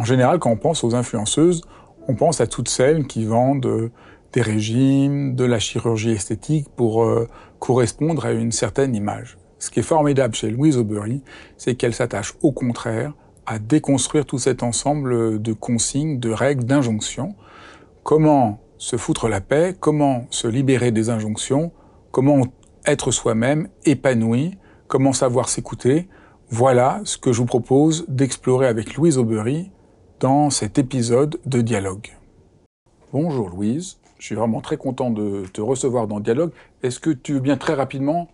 En général, quand on pense aux influenceuses, on pense à toutes celles qui vendent euh, des régimes, de la chirurgie esthétique pour euh, correspondre à une certaine image. Ce qui est formidable chez Louise Aubery, c'est qu'elle s'attache au contraire à déconstruire tout cet ensemble de consignes, de règles, d'injonctions. Comment se foutre la paix, comment se libérer des injonctions, comment être soi-même épanoui, comment savoir s'écouter. Voilà ce que je vous propose d'explorer avec Louise Aubery dans cet épisode de Dialogue. Bonjour Louise, je suis vraiment très content de te recevoir dans Dialogue. Est-ce que tu veux bien très rapidement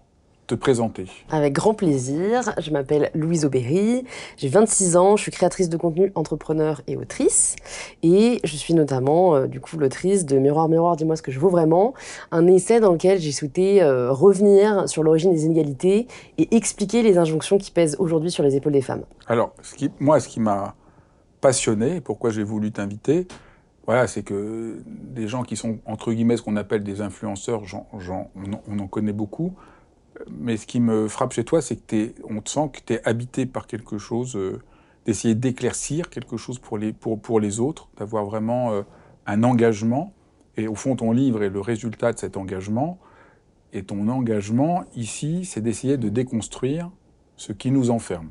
te présenter? Avec grand plaisir. Je m'appelle Louise Aubéry, j'ai 26 ans, je suis créatrice de contenu, entrepreneur et autrice. Et je suis notamment, euh, du coup, l'autrice de Miroir, Miroir, dis-moi ce que je vaux vraiment, un essai dans lequel j'ai souhaité euh, revenir sur l'origine des inégalités et expliquer les injonctions qui pèsent aujourd'hui sur les épaules des femmes. Alors, ce qui, moi, ce qui m'a passionné, pourquoi j'ai voulu t'inviter, voilà, c'est que des gens qui sont, entre guillemets, ce qu'on appelle des influenceurs, on, en connaît beaucoup, mais ce qui me frappe chez toi, c'est que on te sent que tu es habité par quelque chose, euh, d'essayer d'éclaircir quelque chose pour les, pour, pour les autres, d'avoir vraiment euh, un engagement. Et au fond, ton livre est le résultat de cet engagement. Et ton engagement, ici, c'est d'essayer de déconstruire ce qui nous enferme.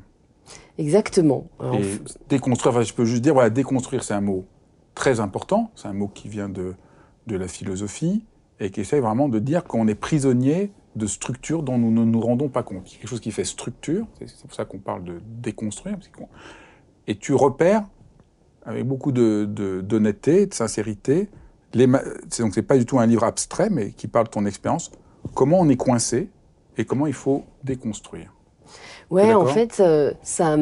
Exactement. et déconstruire, enfin, je peux juste dire, voilà, déconstruire, c'est un mot très important, c'est un mot qui vient de, de la philosophie et qui essaie vraiment de dire qu'on est prisonnier de structures dont nous ne nous rendons pas compte. Quelque chose qui fait structure, c'est pour ça qu'on parle de déconstruire. Et tu repères, avec beaucoup d'honnêteté, de, de, sincérité, les, donc c'est pas du tout un livre abstrait, mais qui parle de ton expérience, comment on est coincé et comment il faut déconstruire. Ouais, en fait, euh, ça.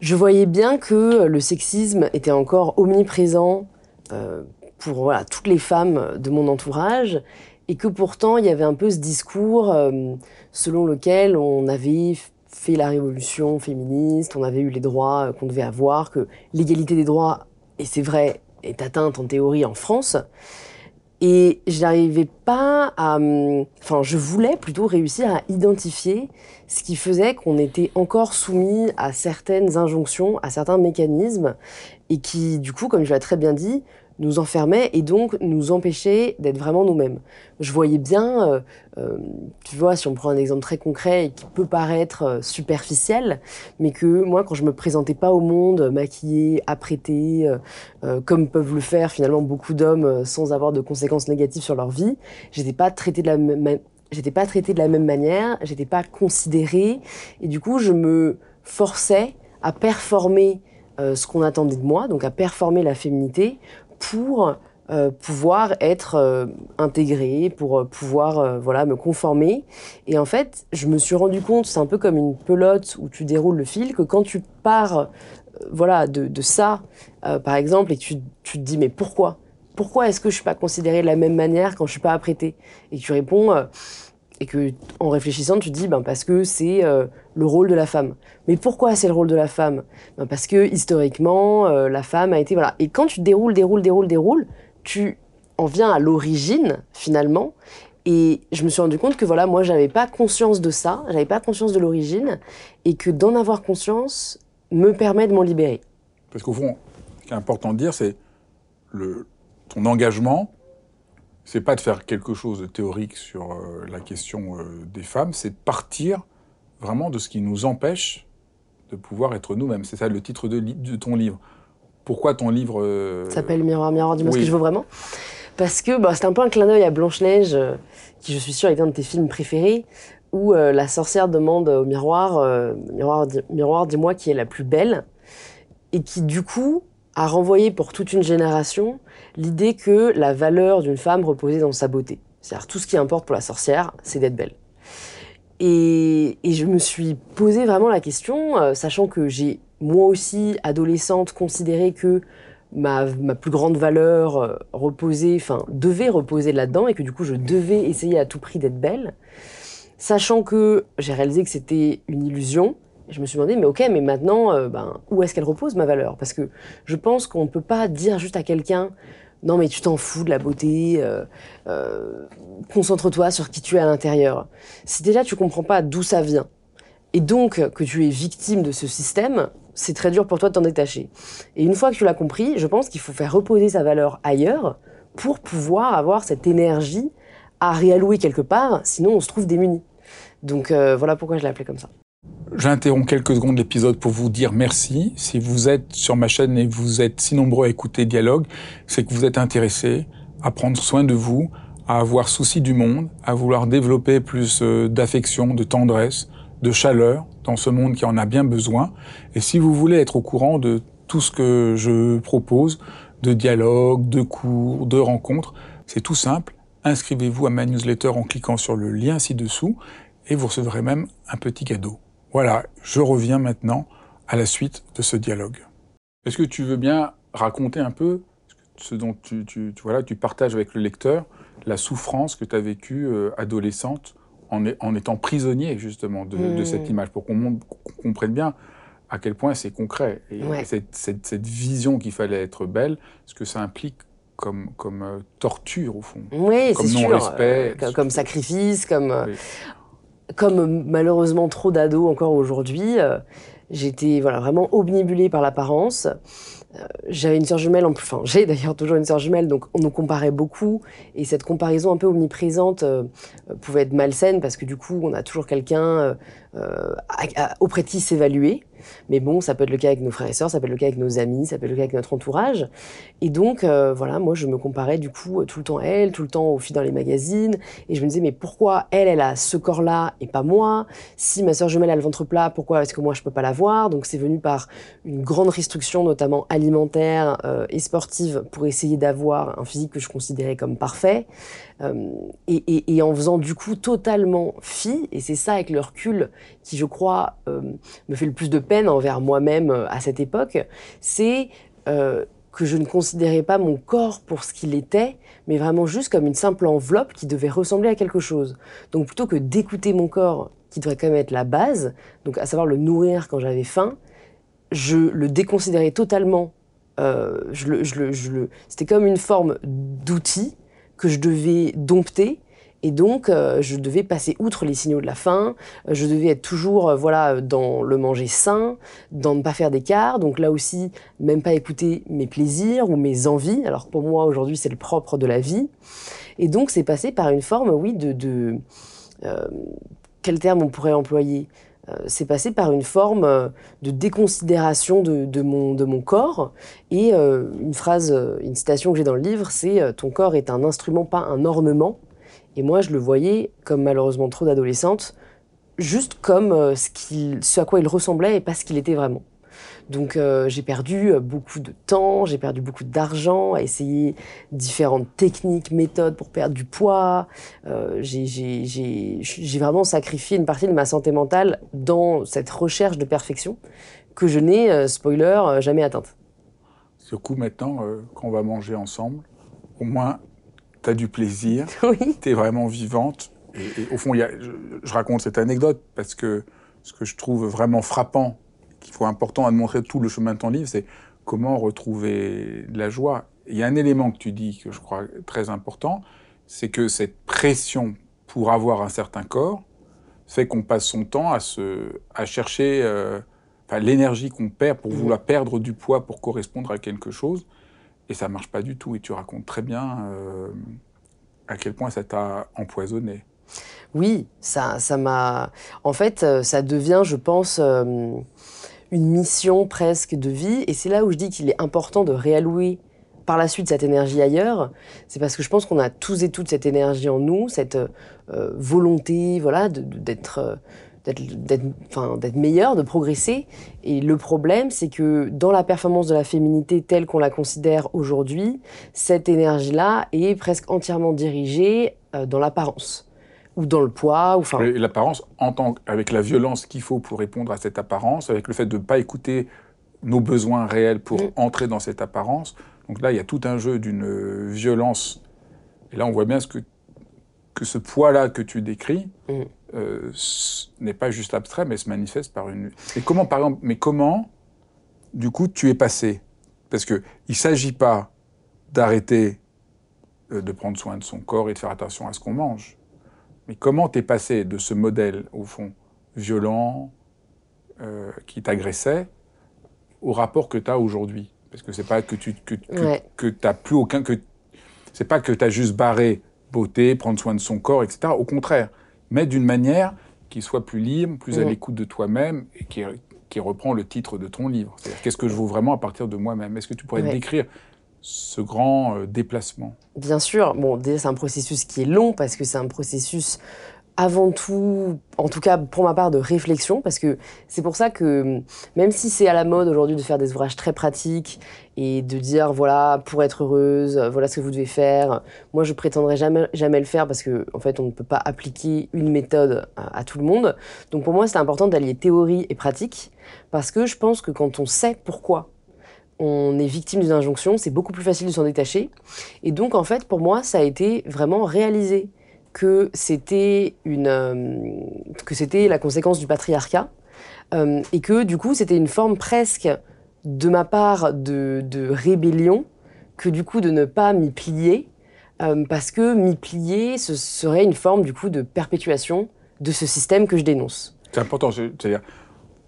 Je voyais bien que le sexisme était encore omniprésent euh, pour voilà, toutes les femmes de mon entourage et que pourtant il y avait un peu ce discours euh, selon lequel on avait fait la révolution féministe, on avait eu les droits qu'on devait avoir, que l'égalité des droits, et c'est vrai, est atteinte en théorie en France. Et je n'arrivais pas à. Hum, enfin, je voulais plutôt réussir à identifier ce qui faisait qu'on était encore soumis à certaines injonctions, à certains mécanismes, et qui, du coup, comme je l'ai très bien dit, nous enfermait et donc nous empêchait d'être vraiment nous-mêmes. Je voyais bien, euh, euh, tu vois, si on prend un exemple très concret et qui peut paraître euh, superficiel, mais que moi, quand je me présentais pas au monde, maquillée, apprêtée, comme peuvent le faire finalement beaucoup d'hommes sans avoir de conséquences négatives sur leur vie, j'étais pas traitée de la même, j'étais pas traitée de la même manière, j'étais pas considérée, et du coup, je me forçais à performer ce qu'on attendait de moi, donc à performer la féminité, pour euh, pouvoir être euh, intégrée, pour euh, pouvoir voilà me conformer. Et en fait, je me suis rendu compte, c'est un peu comme une pelote où tu déroules le fil, que quand tu pars voilà de, ça, par exemple, et tu, tu, te dis mais pourquoi? Pourquoi est-ce que je suis pas considérée de la même manière quand je suis pas apprêtée? Et tu réponds et que en réfléchissant tu te dis ben parce que c'est euh, le rôle de la femme. Mais pourquoi c'est le rôle de la femme? Ben Parce que historiquement euh, la femme a été voilà. Et quand tu déroules, déroules, déroules, déroules, tu en viens à l'origine finalement. Et je me suis rendu compte que voilà moi j'avais pas conscience de ça, j'avais pas conscience de l'origine et que d'en avoir conscience me permet de m'en libérer. Parce qu'au fond, ce qui est important de dire, c'est le ton engagement c'est pas de faire quelque chose de théorique sur euh, la question euh, des femmes, c'est de partir vraiment de ce qui nous empêche de pouvoir être nous-mêmes. C'est ça le titre de, ton livre. Pourquoi ton livre euh, s'appelle Miroir, miroir, dis-moi ce que je veux vraiment? Parce que bah, c'est un peu un clin d'œil à Blanche-Neige, qui je suis sûre est un de tes films préférés, où la sorcière demande au miroir, miroir, miroir dis-moi qui est la plus belle, et qui du coup a renvoyé pour toute une génération l'idée que la valeur d'une femme reposait dans sa beauté. C'est-à-dire tout ce qui importe pour la sorcière, c'est d'être belle. Et, je me suis posé vraiment la question, euh, sachant que j'ai moi aussi, adolescente, considéré que ma, plus grande valeur euh, reposait, enfin, devait reposer là-dedans et que du coup je devais essayer à tout prix d'être belle. Sachant que j'ai réalisé que c'était une illusion, je me suis demandé, mais ok, mais maintenant, euh, ben, où est-ce qu'elle repose ma valeur? Parce que je pense qu'on ne peut pas dire juste à quelqu'un, non mais tu t'en fous de la beauté, euh, euh, concentre-toi sur qui tu es à l'intérieur. Si déjà tu comprends pas d'où ça vient, et donc que tu es victime de ce système, c'est très dur pour toi de t'en détacher. Et une fois que tu l'as compris, je pense qu'il faut faire reposer sa valeur ailleurs pour pouvoir avoir cette énergie à réallouer quelque part, sinon on se trouve démuni. Donc voilà pourquoi je l'ai appelé comme ça. J'interromps quelques secondes l'épisode pour vous dire merci. Si vous êtes sur ma chaîne et vous êtes si nombreux à écouter Dialogue, c'est que vous êtes intéressés à prendre soin de vous, à avoir souci du monde, à vouloir développer plus euh, d'affection, de tendresse, de chaleur dans ce monde qui en a bien besoin. Et si vous voulez être au courant de tout ce que je propose, de dialogue, de cours, de rencontres, c'est tout simple. Inscrivez-vous à ma newsletter en cliquant sur le lien ci-dessous et vous recevrez même un petit cadeau. Voilà, je reviens maintenant à la suite de ce dialogue. Est-ce que tu veux bien raconter un peu ce dont tu, tu, voilà, tu partages avec le lecteur la souffrance que tu as vécue euh, adolescente en, en, étant prisonnier justement de, de cette hmm. image, pour qu'on comprenne bien à quel point c'est concret. Et cette, cette, cette, vision qu'il fallait être belle, ce que ça implique comme, comme euh, torture au fond. Oui, comme non-respect. Euh, comme, sacrifice, comme comme malheureusement trop d'ados encore aujourd'hui, euh, j'étais voilà, vraiment obnubilée par l'apparence. Euh, j'avais une sœur jumelle, en plus, enfin j'ai d'ailleurs toujours une sœur jumelle, donc on nous comparait beaucoup, et cette comparaison un peu omniprésente euh, pouvait être malsaine parce que du coup on a toujours quelqu'un auprès de qui s'évaluer. Mais bon, ça peut être le cas avec nos frères et sœurs, ça peut être le cas avec nos amis, ça peut être le cas avec notre entourage. Et donc, euh, voilà, moi, je me comparais du coup euh, tout le temps à elle, tout le temps aux filles dans les magazines. Et je me disais, mais pourquoi elle, elle a ce corps-là et pas moi? Si ma sœur jumelle a le ventre plat, pourquoi est-ce que moi, je peux pas l'avoir Donc, c'est venu par une grande restriction, notamment alimentaire euh, et sportive, pour essayer d'avoir un physique que je considérais comme parfait. Et, et, en faisant du coup totalement fi, et c'est ça avec le recul qui, je crois, me fait le plus de peine envers moi-même euh, à cette époque, c'est euh, que je ne considérais pas mon corps pour ce qu'il était, mais vraiment juste comme une simple enveloppe qui devait ressembler à quelque chose. Donc plutôt que d'écouter mon corps, qui devrait quand même être la base, donc à savoir le nourrir quand j'avais faim, je le déconsidérais totalement. Euh, je je C'était comme une forme d'outil que je devais dompter et donc, euh, je devais passer outre les signaux de la faim. Euh, je devais être toujours, euh, voilà, dans le manger sain, dans ne pas faire d'écart. Donc là aussi, même pas écouter mes plaisirs ou mes envies. Alors pour moi, aujourd'hui, c'est le propre de la vie. Et donc, c'est passé par une forme, oui, de, de quel terme on pourrait employer? C'est passé par une forme de déconsidération de, mon, corps. Et une phrase, une citation que j'ai dans le livre, c'est Ton corps est un instrument, pas un ornement. Et moi, je le voyais, comme malheureusement trop d'adolescentes, juste comme euh, ce, ce, à quoi il ressemblait et pas ce qu'il était vraiment. Donc euh, j'ai perdu euh, beaucoup de temps, j'ai perdu beaucoup d'argent à essayer différentes techniques, méthodes pour perdre du poids. Euh, j'ai vraiment sacrifié une partie de ma santé mentale dans cette recherche de perfection que je n'ai, spoiler, jamais atteinte. Ce coup maintenant, quand on va manger ensemble, au moins tu as du plaisir, tu es vraiment vivante. Et, au fond, y a, je, raconte cette anecdote parce que ce que je trouve vraiment frappant, qu'il faut important à montrer tout le chemin de ton livre, c'est comment retrouver de la joie. Il y a un élément que tu dis que je crois très important, c'est que cette pression pour avoir un certain corps fait qu'on passe son temps à, se, à chercher euh, l'énergie qu'on perd pour vouloir perdre du poids pour correspondre à quelque chose. Et ça marche pas du tout. Et tu racontes très bien euh, à quel point ça t'a empoisonné. Oui, ça, ça m'a. En fait, euh, ça devient, je pense, euh, une mission presque de vie. Et c'est là où je dis qu'il est important de réallouer par la suite cette énergie ailleurs, c'est parce que je pense qu'on a tous et toutes cette énergie en nous, cette euh, volonté, voilà, d'être euh, d'être meilleur, de progresser. Et le problème, c'est que dans la performance de la féminité telle qu'on la considère aujourd'hui, cette énergie-là est presque entièrement dirigée euh, dans l'apparence ou dans le poids. L'apparence, en tant avec la violence qu'il faut pour répondre à cette apparence, avec le fait de ne pas écouter nos besoins réels pour mm. entrer dans cette apparence. Donc là, il y a tout un jeu d'une violence. Et là, on voit bien ce que, que ce poids-là que tu décris mm. euh, n'est pas juste abstrait, mais se manifeste par une. Et comment, par exemple, mais comment, du coup, tu es passé? Parce qu'il ne s'agit pas d'arrêter euh, de prendre soin de son corps et de faire attention à ce qu'on mange. Mais comment tu es passé de ce modèle, au fond, violent, euh, qui t'agressait, au rapport que tu as aujourd'hui? Parce que c'est pas que tu que, que, plus aucun que c'est pas que tu as juste barré beauté, prendre soin de son corps, etc. Au contraire, mais d'une manière qui soit plus libre, plus à l'écoute de toi-même et qui, qui, reprend le titre de ton livre. C'est-à-dire qu'est-ce que je veux vraiment à partir de moi-même? Est-ce que tu pourrais décrire ce grand euh, déplacement Bien sûr. Bon, c'est un processus qui est long parce que c'est un processus avant tout, en tout cas pour ma part, de réflexion, parce que c'est pour ça que même si c'est à la mode aujourd'hui de faire des ouvrages très pratiques et de dire voilà pour être heureuse, voilà ce que vous devez faire, moi je prétendrai jamais jamais le faire parce que en fait on ne peut pas appliquer une méthode à, à tout le monde. Donc pour moi c'est important d'allier théorie et pratique parce que je pense que quand on sait pourquoi on est victime d'une injonction, c'est beaucoup plus facile de s'en détacher. Et donc en fait pour moi ça a été vraiment réalisé que c'était une euh, que c'était la conséquence du patriarcat euh, et que du coup c'était une forme presque de ma part de, rébellion que du coup de ne pas m'y plier euh, parce que m'y plier ce serait une forme du coup de perpétuation de ce système que je dénonce. C'est important, c'est-à-dire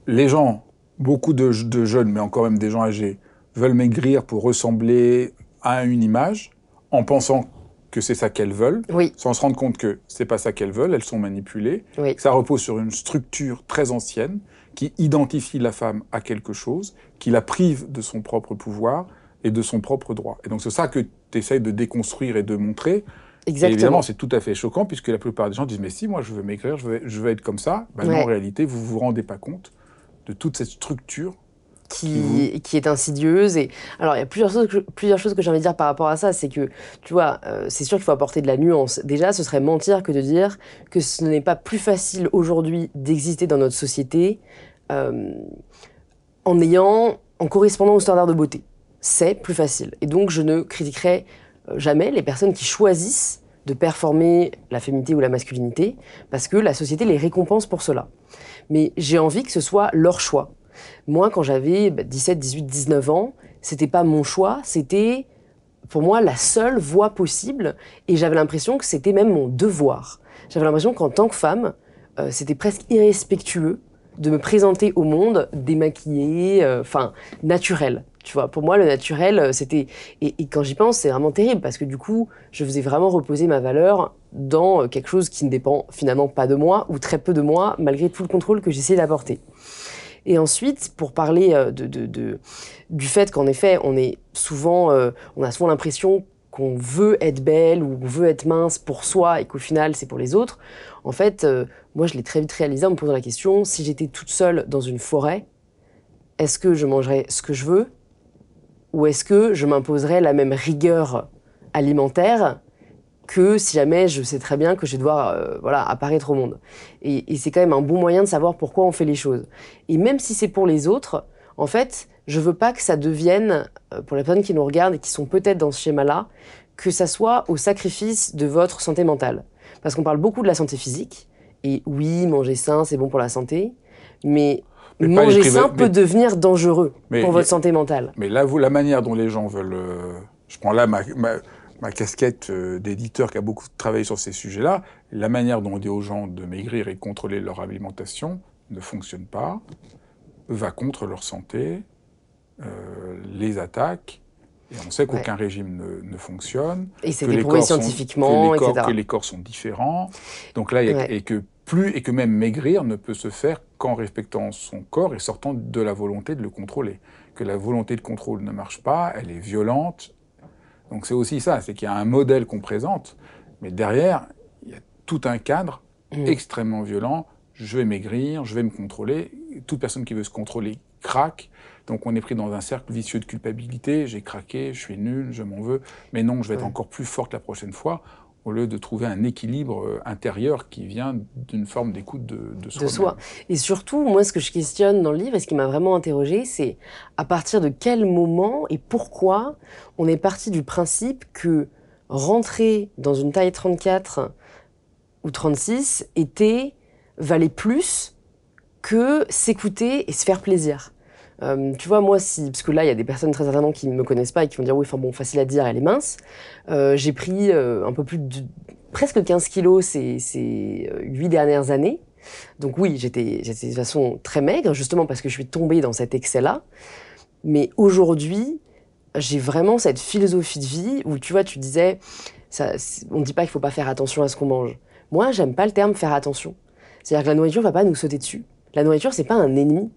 les gens, beaucoup de, de jeunes, mais encore même des gens âgés, veulent maigrir pour ressembler à une image en pensant que c'est ça qu'elles veulent, sans se rendre compte que c'est pas ça qu'elles veulent, elles sont manipulées. Ça repose sur une structure très ancienne qui identifie la femme à quelque chose, qui la prive de son propre pouvoir et de son propre droit. Et donc c'est ça que tu essayes de déconstruire et de montrer. Exactement. Et évidemment, c'est tout à fait choquant puisque la plupart des gens disent mais si moi je veux maigrir, je veux, je veux être comme ça. Ben en réalité, vous vous rendez pas compte de toute cette structure qui, qui, est insidieuse. Et alors, il y a plusieurs choses que, plusieurs choses que j'ai envie de dire par rapport à ça. C'est que, tu vois, euh, c'est sûr qu'il faut apporter de la nuance. Déjà, ce serait mentir que de dire que ce n'est pas plus facile aujourd'hui d'exister dans notre société euh, en ayant, en correspondant aux standards de beauté. C'est plus facile. Et donc, je ne critiquerai euh, jamais les personnes qui choisissent de performer la féminité ou la masculinité, parce que la société les récompense pour cela. Mais j'ai envie que ce soit leur choix. Moi, quand j'avais 17, 18, 19 ans, c'était pas mon choix, c'était pour moi la seule voie possible et j'avais l'impression que c'était même mon devoir. J'avais l'impression qu'en tant que femme, euh, c'était presque irrespectueux de me présenter au monde démaquillée, euh, enfin naturelle. Tu vois, pour moi, le naturel, euh, c'était. Et, et, quand j'y pense, c'est vraiment terrible parce que du coup, je faisais vraiment reposer ma valeur dans quelque chose qui ne dépend finalement pas de moi ou très peu de moi, malgré tout le contrôle que j'essayais d'apporter. Et ensuite, pour parler euh, de, du fait qu'en effet, on est souvent, euh, on a souvent l'impression qu'on veut être belle ou qu'on veut être mince pour soi et qu'au final c'est pour les autres. En fait, euh, moi je l'ai très vite réalisé en me posant la question si j'étais toute seule dans une forêt, est-ce que je mangerais ce que je veux ou est-ce que je m'imposerais la même rigueur alimentaire que si jamais je sais très bien que je vais devoir euh, voilà, apparaître au monde. Et, c'est quand même un bon moyen de savoir pourquoi on fait les choses. Et même si c'est pour les autres, en fait, je veux pas que ça devienne, euh, pour les personnes qui nous regardent et qui sont peut-être dans ce schéma-là, que ça soit au sacrifice de votre santé mentale. Parce qu'on parle beaucoup de la santé physique, et oui, manger sain, c'est bon pour la santé, mais, manger sain peut devenir dangereux pour votre santé mentale. Mais là, vous, la manière dont les gens veulent... Euh, je prends là ma ma casquette euh, d'éditeur qui a beaucoup travaillé sur ces sujets-là, la manière dont on dit aux gens de maigrir et contrôler leur alimentation ne fonctionne pas, va contre leur santé, euh, les attaque. Et on sait qu'aucun régime ne, fonctionne. Et c'est prouvé scientifiquement, que les, corps, que les corps sont différents. Donc là, et que plus et que même maigrir ne peut se faire qu'en respectant son corps et sortant de la volonté de le contrôler. Que la volonté de contrôle ne marche pas, elle est violente, Donc c'est aussi ça, c'est qu'il y a un modèle qu'on présente, mais derrière, il y a tout un cadre mmh. extrêmement violent. Je vais maigrir, je vais me contrôler. Toute personne qui veut se contrôler craque. Donc on est pris dans un cercle vicieux de culpabilité. J'ai craqué, je suis nul, je m'en veux. Mais non, je vais être encore plus forte la prochaine fois au lieu de trouver un équilibre euh, intérieur qui vient d'une forme d'écoute de, de, soi. De soi. Et surtout, moi, ce que je questionne dans le livre et ce qui m'a vraiment interrogé, c'est à partir de quel moment et pourquoi on est parti du principe que rentrer dans une taille 34 ou 36 était valait plus que s'écouter et se faire plaisir. Euh, tu vois, moi, si, parce que là, il y a des personnes très certainement qui ne me connaissent pas et qui vont dire, oui, enfin bon, facile à dire, elle est mince. Euh, j'ai pris euh, un peu plus de, presque 15 kilos ces, ces 8 dernières années. Donc oui, j'étais, de toute façon très maigre, justement parce que je suis tombée dans cet excès-là. Mais aujourd'hui, j'ai vraiment cette philosophie de vie où, tu vois, tu disais, ça, on ne dit pas qu'il faut pas faire attention à ce qu'on mange. Moi, j'aime pas le terme faire attention. C'est-à-dire que la nourriture va pas nous sauter dessus. La nourriture, c'est pas un ennemi.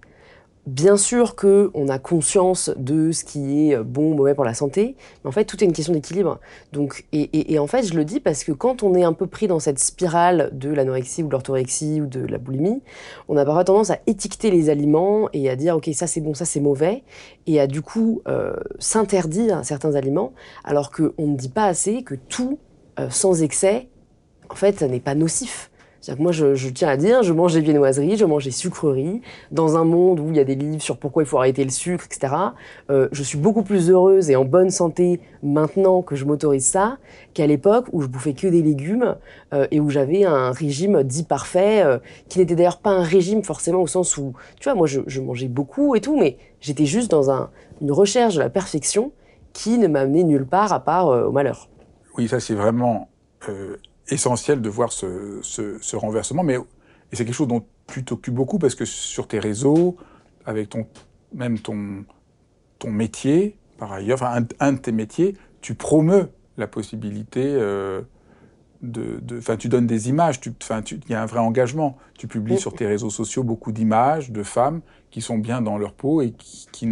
Bien sûr qu'on a conscience de ce qui est bon, mauvais pour la santé, mais en fait, tout est une question d'équilibre. Donc, et, en fait, je le dis parce que quand on est un peu pris dans cette spirale de l'anorexie ou de l'orthorexie ou de la boulimie, on a parfois tendance à étiqueter les aliments et à dire, OK, ça c'est bon, ça c'est mauvais, et à du coup euh, s'interdire certains aliments, alors qu'on ne dit pas assez que tout, euh, sans excès, en fait, n'est pas nocif moi, je, tiens à dire, je mange des viennoiseries, je mange des sucreries, dans un monde où il y a des livres sur pourquoi il faut arrêter le sucre, etc. Euh, je suis beaucoup plus heureuse et en bonne santé maintenant que je m'autorise ça qu'à l'époque où je bouffais que des légumes euh, et où j'avais un régime dit parfait, euh, qui n'était d'ailleurs pas un régime forcément au sens où, tu vois, moi, je, mangeais beaucoup et tout, mais j'étais juste dans une recherche de la perfection qui ne m'a amené nulle part à part au malheur. Oui, ça c'est vraiment essentiel de voir ce, ce, renversement. Mais et c'est quelque chose dont tu t'occupes beaucoup parce que sur tes réseaux, avec ton, même ton, ton métier, par ailleurs, enfin, un, de tes métiers, tu promeus la possibilité euh, de, enfin, tu donnes des images, il y a un vrai engagement. Tu publies sur tes réseaux sociaux beaucoup d'images de femmes qui sont bien dans leur peau et qui,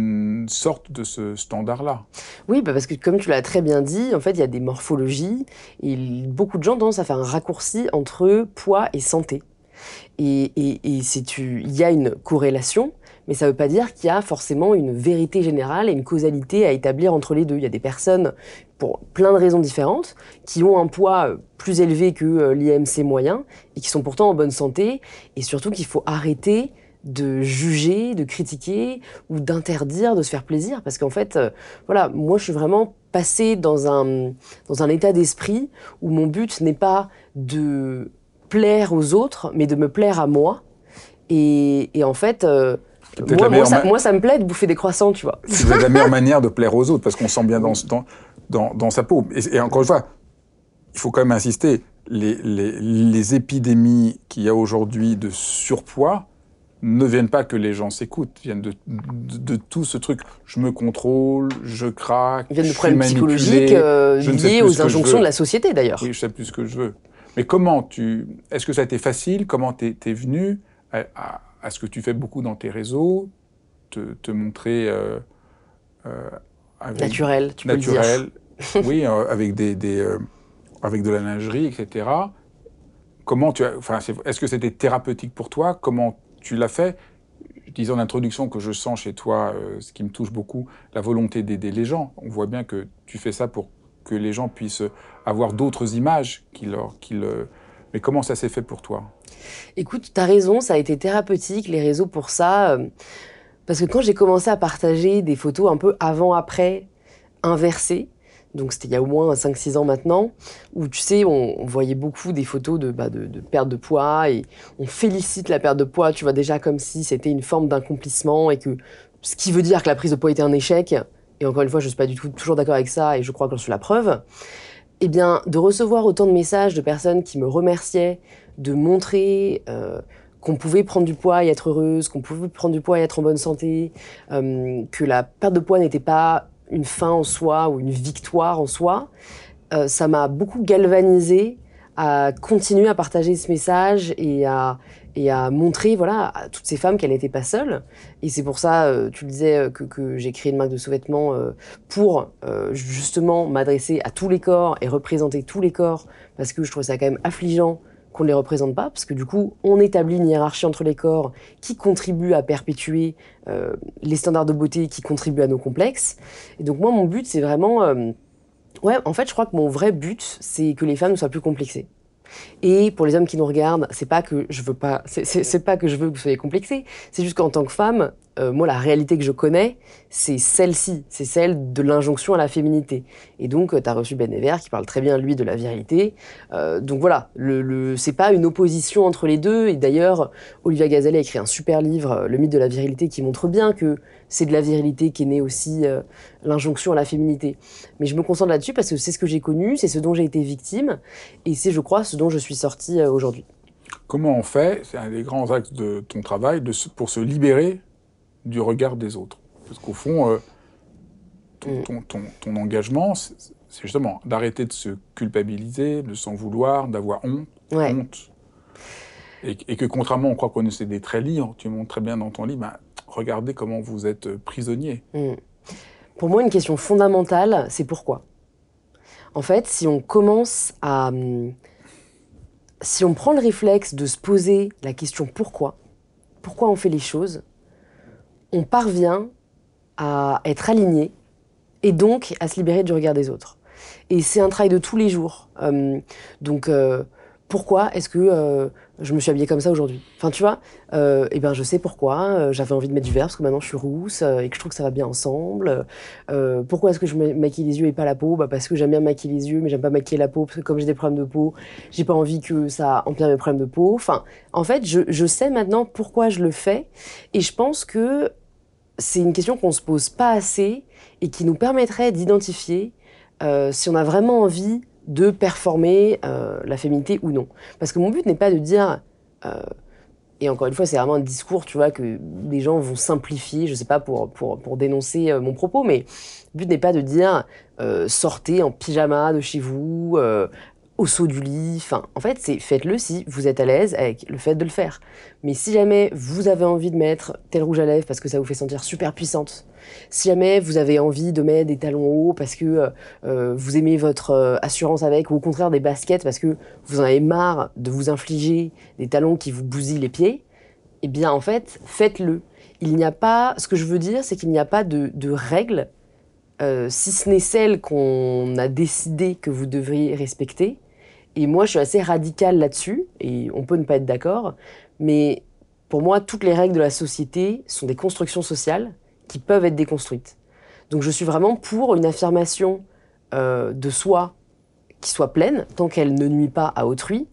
sortent de ce standard-là. Oui, bah parce que comme tu l'as très bien dit, en fait, il y a des morphologies et beaucoup de gens tendent à faire un raccourci entre poids et santé. Et il y a une corrélation, mais ça ne veut pas dire qu'il y a forcément une vérité générale et une causalité à établir entre les deux. Il y a des personnes, pour plein de raisons différentes, qui ont un poids euh, plus élevé que euh, l'IMC moyen et qui sont pourtant en bonne santé, et surtout qu'il faut arrêter de juger, de critiquer ou d'interdire de se faire plaisir. Parce qu'en fait, euh, voilà, moi je suis vraiment passée dans un, dans un état d'esprit où mon but n'est pas de plaire aux autres, mais de me plaire à moi. Et, et en fait, moi, moi, ça, me plaît de bouffer des croissants, tu vois. C'est la meilleure manière de plaire aux autres, parce qu'on sent bien dans, dans, dans, sa peau. Et, encore une fois, il faut quand même insister, les, les, les épidémies qu'il y a aujourd'hui de surpoids ne viennent pas que les gens s'écoutent, viennent de, de, tout ce truc. Je me contrôle, je craque. Ils viennent de problèmes psychologiques euh, liés aux injonctions de la société, d'ailleurs. Oui, je sais plus ce que je veux. Mais comment tu. Est-ce que ça a été facile? Comment t'es es venu à à ce que tu fais beaucoup dans tes réseaux, te, montrer euh, euh, naturel, tu naturel, peux le dire. oui, euh, avec des, avec de la lingerie, etc. Comment tu as, enfin, est-ce que c'était thérapeutique pour toi? Comment tu l'as fait Je disais en introduction que je sens chez toi, ce qui me touche beaucoup, la volonté d'aider les gens. On voit bien que tu fais ça pour que les gens puissent avoir d'autres images qui mais comment ça s'est fait pour toi? Écoute, tu as raison, ça a été thérapeutique, les réseaux pour ça. Euh, parce que quand j'ai commencé à partager des photos un peu avant-après, inversées, donc c'était il y a au moins 5-6 ans maintenant, où tu sais, on, voyait beaucoup des photos bah, de, de, perte de poids et on félicite la perte de poids, tu vois, déjà comme si c'était une forme d'accomplissement et que ce qui veut dire que la prise de poids était un échec. Et encore une fois, je ne suis pas du tout toujours d'accord avec ça et je crois que j'en suis la preuve eh bien, de recevoir autant de messages de personnes qui me remerciaient, de montrer euh, qu'on pouvait prendre du poids et être heureuse, qu'on pouvait prendre du poids et être en bonne santé, euh, que la perte de poids n'était pas une fin en soi ou une victoire en soi, euh, ça m'a beaucoup galvanisé à continuer à partager ce message et à, et à montrer voilà, à toutes ces femmes qu'elle n'était pas seule. Et c'est pour ça, euh, tu le disais, euh, que, que j'ai créé une marque de sous-vêtements euh, pour justement m'adresser à tous les corps et représenter tous les corps, parce que je trouve ça quand même affligeant qu'on ne les représente pas, parce que du coup, on établit une hiérarchie entre les corps qui contribue à perpétuer les standards de beauté qui contribuent à nos complexes. Et donc moi, mon but, c'est vraiment... ouais, en fait, je crois que mon vrai but, c'est que les femmes ne soient plus complexées. Et pour les hommes qui nous regardent, c'est pas que je veux pas, c'est pas que je veux que vous soyez complexés. C'est juste qu'en tant que femme, euh, moi, la réalité que je connais, c'est celle-ci, c'est celle de l'injonction à la féminité. Et donc, euh, tu as reçu Ben Ever qui parle très bien, lui, de la virilité. Euh, donc voilà, le, le c'est pas une opposition entre les deux. Et d'ailleurs, Olivia Gazelle a écrit un super livre, Le mythe de la virilité, qui montre bien que c'est de la virilité qui est née aussi l'injonction à la féminité. Mais je me concentre là-dessus parce que c'est ce que j'ai connu, c'est ce dont j'ai été victime, et c'est, je crois, ce dont je suis sortie aujourd'hui. Comment on fait, c'est un des grands axes de ton travail, pour se libérer du regard des autres. Parce qu'au fond, euh, mm. ton, ton, ton, engagement, c'est justement d'arrêter de se culpabiliser, de s'en vouloir, d'avoir honte. honte. Et, que contrairement, on croit qu'on essaie des très libres, tu montres très bien dans ton livre, bah, regardez comment vous êtes prisonnier. Mm. Pour moi, une question fondamentale, c'est pourquoi? En fait, si on commence à... Hum, si on prend le réflexe de se poser la question pourquoi, pourquoi on fait les choses, on parvient à être aligné et donc à se libérer du regard des autres. Et c'est un travail de tous les jours. Euh, donc, euh, pourquoi est-ce que euh, je me suis habillée comme ça aujourd'hui? Enfin, tu vois, eh ben, je sais pourquoi. J'avais envie de mettre du vert parce que maintenant je suis rousse et que je trouve que ça va bien ensemble. pourquoi est-ce que je maquille les yeux et pas la peau? Bah, Parce que j'aime bien maquiller les yeux, mais j'aime pas maquiller la peau parce que comme j'ai des problèmes de peau, j'ai pas envie que ça empire mes problèmes de peau. Enfin, en fait, je, je sais maintenant pourquoi je le fais et je pense que c'est une question qu'on se pose pas assez et qui nous permettrait d'identifier euh, si on a vraiment envie de performer euh, la féminité ou non. Parce que mon but n'est pas de dire, euh, et encore une fois, c'est vraiment un discours, tu vois, que des gens vont simplifier, je sais pas, pour, pour, pour dénoncer mon propos, mais le but n'est pas de dire sortez en pyjama de chez vous, au saut du lit. Enfin, en fait, c'est faites-le si vous êtes à l'aise avec le fait de le faire. Mais si jamais vous avez envie de mettre tel rouge à lèvres parce que ça vous fait sentir super puissante, si jamais vous avez envie de mettre des talons hauts parce que euh, euh, vous aimez votre euh, assurance avec, ou au contraire des baskets parce que vous en avez marre de vous infliger des talons qui vous bousillent les pieds, eh bien en fait, faites-le. Il n'y a pas, ce que je veux dire, c'est qu'il n'y a pas de, de règles, si ce n'est celles qu'on a décidé que vous devriez respecter, et moi, je suis assez radicale là-dessus, et on peut ne pas être d'accord, mais pour moi, toutes les règles de la société sont des constructions sociales qui peuvent être déconstruites. Donc je suis vraiment pour une affirmation euh, de soi qui soit pleine, tant qu'elle ne nuit pas à autrui.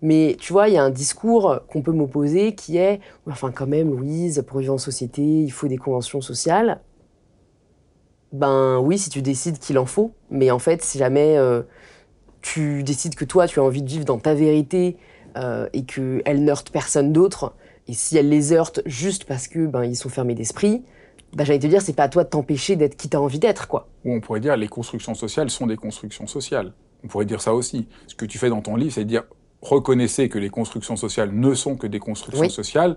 Mais tu vois, il y a un discours qu'on peut m'opposer qui est, enfin quand même, Louise, pour vivre en société, il faut des conventions sociales. Ben oui, si tu décides qu'il en faut, mais en fait, si jamais euh, tu décides que toi, tu as envie de vivre dans ta vérité euh, et qu'elle n'heurte personne d'autre, et si elle les heurte juste parce que ben ils sont fermés d'esprit, ben, j'allais te dire, c'est pas à toi de t'empêcher d'être qui t'as envie d'être, quoi. Ou on pourrait dire, les constructions sociales sont des constructions sociales. On pourrait dire ça aussi. Ce que tu fais dans ton livre, c'est dire, reconnaissez que les constructions sociales ne sont que des constructions sociales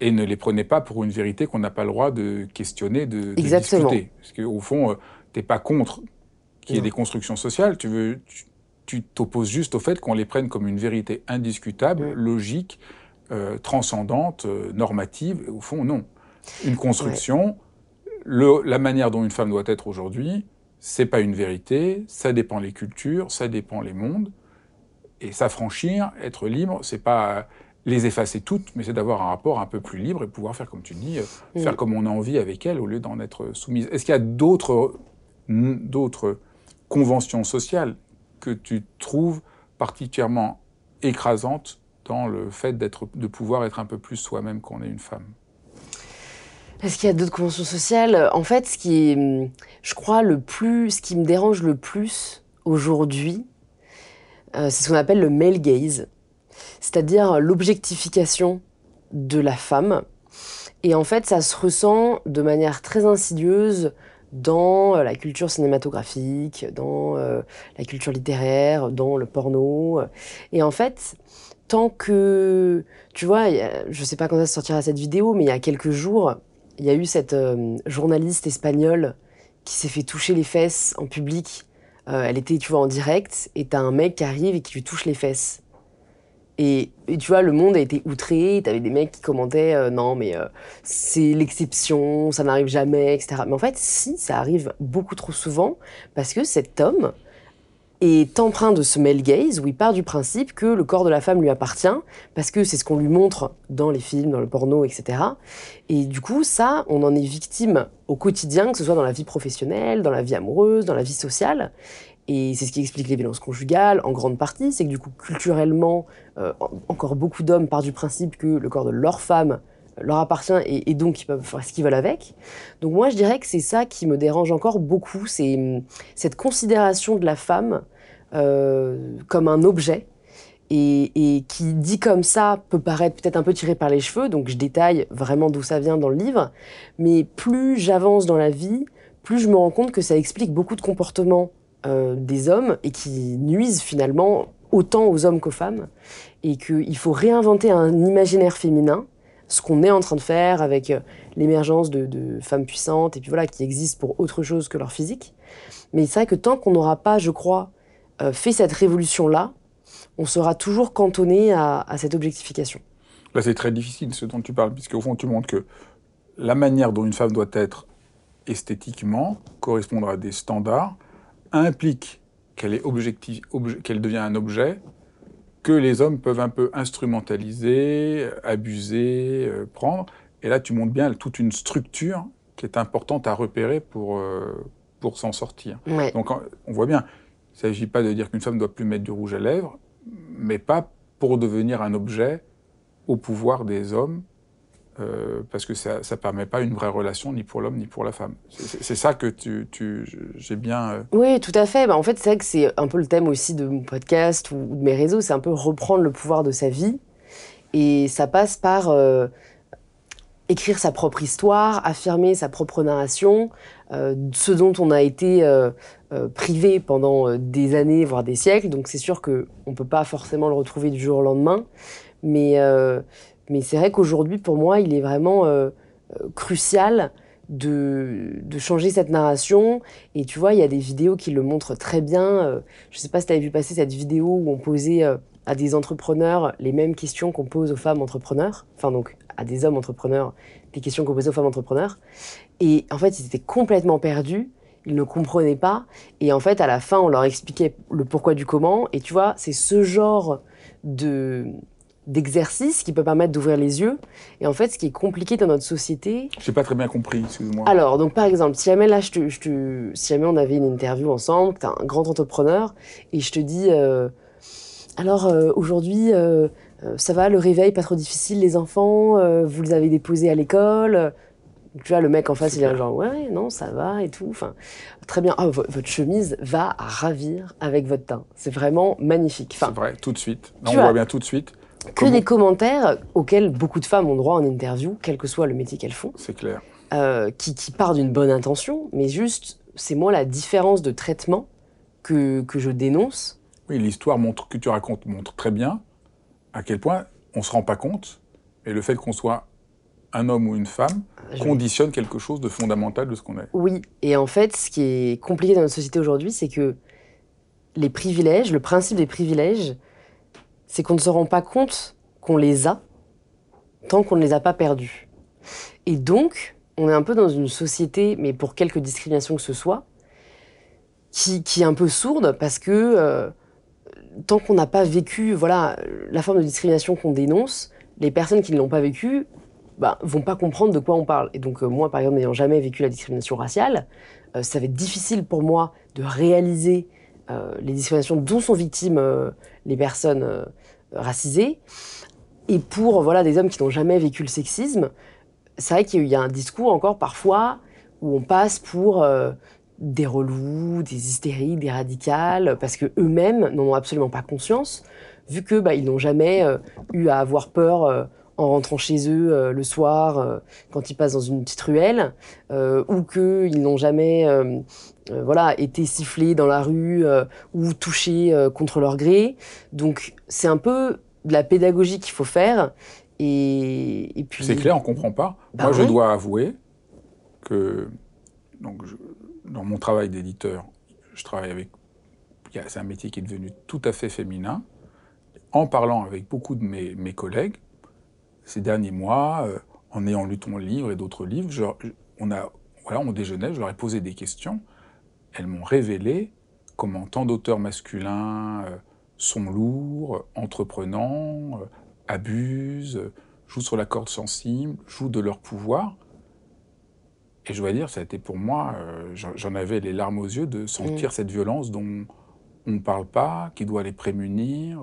et ne les prenez pas pour une vérité qu'on n'a pas le droit de questionner, de, de discuter. Parce qu'au fond, tu euh, t'es pas contre qu'il y ait des constructions sociales, tu veux, tu t'opposes juste au fait qu'on les prenne comme une vérité indiscutable, logique, euh, transcendante, euh, normative. Au fond, non. Une construction, la manière dont une femme doit être aujourd'hui, c'est pas une vérité, ça dépend les cultures, ça dépend les mondes. Et s'affranchir, être libre, c'est pas les effacer toutes, mais c'est d'avoir un rapport un peu plus libre et pouvoir faire, comme tu dis, euh, faire comme on a envie avec elle au lieu d'en être soumise. Est-ce qu'il y a d'autres conventions sociales que tu trouves particulièrement écrasante dans le fait de pouvoir être un peu plus soi-même qu'on est une femme? Est-ce qu'il y a d'autres conventions sociales? En fait, ce qui est, je crois, le plus, ce qui me dérange le plus aujourd'hui, euh, c'est ce qu'on appelle le male gaze, c'est-à-dire l'objectification de la femme. Et en fait, ça se ressent de manière très insidieuse dans la culture cinématographique, dans la culture littéraire, dans le porno. Et en fait, tant que, tu vois, je sais pas quand ça sortira cette vidéo, mais il y a quelques jours, il y a eu cette journaliste espagnole qui s'est fait toucher les fesses en public. elle était, tu vois, en direct, et t'as un mec qui arrive et qui lui touche les fesses. Et, tu vois, le monde a été outré. T'avais des mecs qui commentaient euh, non, mais euh, c'est l'exception, ça n'arrive jamais, etc. Mais en fait, si, ça arrive beaucoup trop souvent parce que cet homme est empreint de ce male gaze où il part du principe que le corps de la femme lui appartient parce que c'est ce qu'on lui montre dans les films, dans le porno, etc. Et du coup, ça, on en est victime au quotidien, que ce soit dans la vie professionnelle, dans la vie amoureuse, dans la vie sociale. Et c'est ce qui explique les violences conjugales en grande partie, c'est que du coup culturellement, encore beaucoup d'hommes partent du principe que le corps de leur femme euh, leur appartient et, donc ils peuvent faire ce qu'ils veulent avec. Donc moi je dirais que c'est ça qui me dérange encore beaucoup, c'est hum, cette considération de la femme euh, comme un objet et, qui dit comme ça peut paraître peut-être un peu tiré par les cheveux, donc je détaille vraiment d'où ça vient dans le livre, mais plus j'avance dans la vie, plus je me rends compte que ça explique beaucoup de comportements euh, des hommes et qui nuisent finalement autant aux hommes qu'aux femmes. Et qu'il faut réinventer un imaginaire féminin, ce qu'on est en train de faire avec euh, l'émergence de, femmes puissantes et puis voilà, qui existent pour autre chose que leur physique. Mais c'est vrai que tant qu'on n'aura pas, je crois, euh, fait cette révolution-là, on sera toujours cantonné à, à cette objectification. Là, c'est très difficile ce dont tu parles, puisque au fond, tu montres que la manière dont une femme doit être esthétiquement correspondra à des standards implique qu'elle est objectif, qu'elle devient un objet que les hommes peuvent un peu instrumentaliser, abuser, euh, prendre. Et là, tu montres bien toute une structure qui est importante à repérer pour, euh, pour s'en sortir. Donc, on voit bien, il ne s'agit pas de dire qu'une femme doit plus mettre du rouge à lèvres, mais pas pour devenir un objet au pouvoir des hommes euh, parce que ça ne permet pas une vraie relation ni pour l'homme ni pour la femme. C'est ça que tu, j'ai bien... Euh, oui, tout à fait. Bah, en fait, c'est vrai que c'est un peu le thème aussi de mon podcast ou, de mes réseaux, c'est un peu reprendre le pouvoir de sa vie. Et ça passe par euh, écrire sa propre histoire, affirmer sa propre narration, ce dont on a été privé pendant des années, voire des siècles. Donc c'est sûr qu'on ne peut pas forcément le retrouver du jour au lendemain. Mais mais c'est vrai qu'aujourd'hui, pour moi, il est vraiment euh, euh, crucial de, de, changer cette narration. Et tu vois, il y a des vidéos qui le montrent très bien. Euh, je ne sais pas si tu avais vu passer cette vidéo où on posait à des entrepreneurs les mêmes questions qu'on pose aux femmes entrepreneurs. Enfin, donc, à des hommes entrepreneurs, des questions qu'on posait aux femmes entrepreneurs. Et en fait, ils étaient complètement perdus. Ils ne comprenaient pas. Et en fait, à la fin, on leur expliquait le pourquoi du comment. Et tu vois, c'est ce genre de, d'exercice qui peut permettre d'ouvrir les yeux. Et en fait, ce qui est compliqué dans notre société. Je n'ai pas très bien compris, excuse-moi. Alors, donc par exemple, si jamais là, je te, je si jamais on avait une interview ensemble, tu un grand entrepreneur, et je te dis, euh, alors euh, aujourd'hui, euh, ça va, le réveil, pas trop difficile, les enfants, vous les avez déposés à l'école. Tu vois, le mec en face, il est genre, ouais, non, ça va et tout. Enfin, très bien. Ah, votre chemise va ravir avec votre teint. C'est vraiment magnifique. Enfin, c'est vrai, tout de suite. on voit bien tout de suite que des commentaires auxquels beaucoup de femmes ont droit en interview, quel que soit le métier qu'elles font. C'est clair. Euh, qui, qui part d'une bonne intention, mais juste, c'est moi la différence de traitement que, que je dénonce. Oui, l'histoire montre, que tu racontes montre très bien à quel point on ne se rend pas compte, et le fait qu'on soit un homme ou une femme conditionne quelque chose de fondamental de ce qu'on est. Oui, et en fait, ce qui est compliqué dans notre société aujourd'hui, c'est que les privilèges, le principe des privilèges, c'est qu'on ne se rend pas compte qu'on les a tant qu'on ne les a pas perdus. Et donc, on est un peu dans une société, mais pour quelque discrimination que ce soit, qui, est un peu sourde parce que euh, tant qu'on n'a pas vécu voilà, la forme de discrimination qu'on dénonce, les personnes qui ne l'ont pas vécu bah, vont pas comprendre de quoi on parle. Et donc, euh, moi, par exemple, n'ayant jamais vécu la discrimination raciale, euh, ça va être difficile pour moi de réaliser les discriminations dont sont victimes les personnes racisés. Et pour voilà, des hommes qui n'ont jamais vécu le sexisme, c'est vrai qu'il y a un discours encore parfois où on passe pour euh, des relous, des hystériques, des radicales, parce que eux-mêmes n'en ont absolument pas conscience, vu que bah, ils n'ont jamais euh, eu à avoir peur euh, en rentrant chez eux le soir quand ils passent dans une petite ruelle, ou qu'ils n'ont jamais voilà, été sifflés dans la rue ou touchés contre leur gré. Donc c'est un peu de la pédagogie qu'il faut faire. Et, puis... C'est clair, on ne comprend pas. Bah Moi, je dois avouer que donc, dans mon travail d'éditeur, je travaille avec. C'est un métier qui est devenu tout à fait féminin. En parlant avec beaucoup de mes, mes collègues, ces derniers mois, euh, en ayant lu ton livre et d'autres livres, on, a, voilà, on déjeunait, je leur ai posé des questions. Elles m'ont révélé comment tant d'auteurs masculins euh, sont lourds, entreprenants, euh, abusent, jouent sur la corde sensible, jouent de leur pouvoir. Et je dois dire, ça a été pour moi, euh, j'en avais les larmes aux yeux de sentir mm. cette violence dont on ne parle pas, qui doit les prémunir.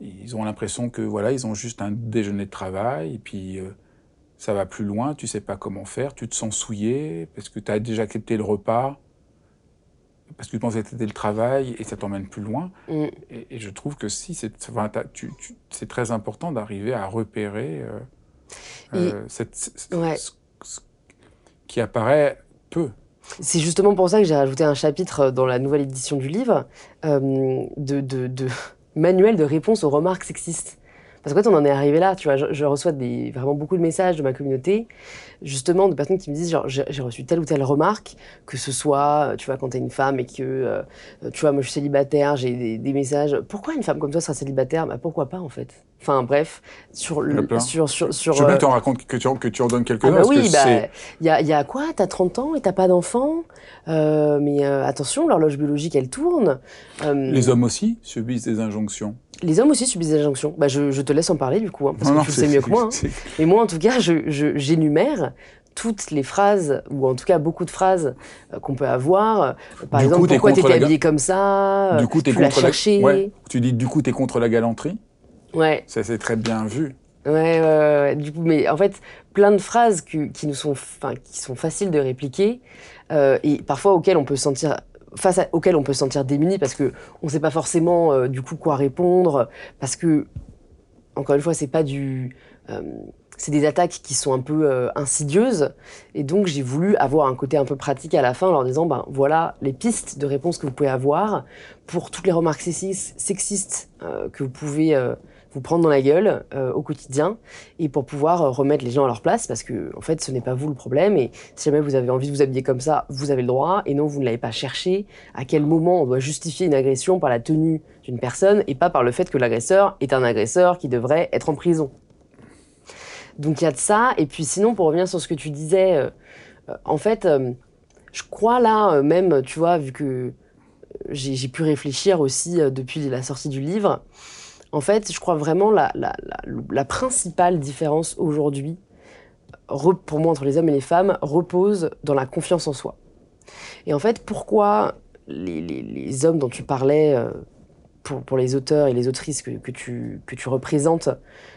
Ils ont l'impression que voilà, ils ont juste un déjeuner de travail, et puis euh, ça va plus loin, tu sais pas comment faire, tu te sens souillé parce que tu as déjà accepté le repas, parce que tu que c'était le travail et ça t'emmène plus loin. Mm. Et, je trouve que si, c'est très important d'arriver à repérer euh, cette, qui apparaît peu. C'est justement pour ça que j'ai rajouté un chapitre dans la nouvelle édition du livre euh, de, de, manuel de réponse aux remarques sexistes. Parce qu'en fait, on en est arrivé là, tu vois. Je, reçois des, vraiment beaucoup de messages de ma communauté, justement, de personnes qui me disent, genre, j'ai reçu telle ou telle remarque, que ce soit, tu vois, quand t'es une femme et que, euh, tu vois, moi je suis célibataire, j'ai des, messages. Pourquoi une femme comme toi sera célibataire? Bah pourquoi pas, en fait? Enfin bref, sur le, sur sur sur. Je veux bien que tu en racontes, que tu, que tu en donnes quelques-uns. Ah bah oui, bah, il y a, y a quoi? T'as 30 ans et t'as pas d'enfant? Euh, Mais euh, attention, l'horloge biologique elle tourne. Les hommes aussi subissent des injonctions. Les hommes aussi subissent des injonctions. Bah, je, te laisse en parler du coup, hein, parce que tu le sais mieux que moi. Hein. Mais moi, en tout cas, j'énumère toutes les phrases, ou en tout cas beaucoup de phrases euh, qu'on peut avoir. Par exemple, pourquoi tu étais habillé comme ça Du coup, tu l'as cherché. Tu dis du coup, tu es contre la galanterie Ouais. Ça, c'est très bien vu. Ouais, ouais, ouais, Du coup, mais en fait, plein de phrases qui, nous sont, qui sont faciles de répliquer euh, et parfois auxquelles on peut sentir face à, auquel on peut se sentir démuni parce que on sait pas forcément euh, du coup quoi répondre parce que encore une fois c'est pas du euh, c'est des attaques qui sont un peu euh, insidieuses. Et donc j'ai voulu avoir un côté un peu pratique à la fin en leur disant ben voilà les pistes de réponse que vous pouvez avoir. Pour toutes les remarques sexistes que vous pouvez vous prendre dans la gueule euh, au quotidien et pour pouvoir euh, remettre les gens à leur place parce que en fait ce n'est pas vous le problème et si jamais vous avez envie de vous habiller comme ça, vous avez le droit et non vous ne l'avez pas cherché. À quel moment on doit justifier une agression par la tenue d'une personne et pas par le fait que l'agresseur est un agresseur qui devrait être en prison. Donc il y a de ça et puis sinon pour revenir sur ce que tu disais, euh, en fait je crois là même tu vois vu que j'ai pu réfléchir aussi depuis la sortie du livre. En fait, je crois vraiment la, la, principale différence aujourd'hui, pour moi, entre les hommes et les femmes, repose dans la confiance en soi. Et en fait, pourquoi les, hommes dont tu parlais, euh, pour, les auteurs et les autrices que, tu, que tu représentes,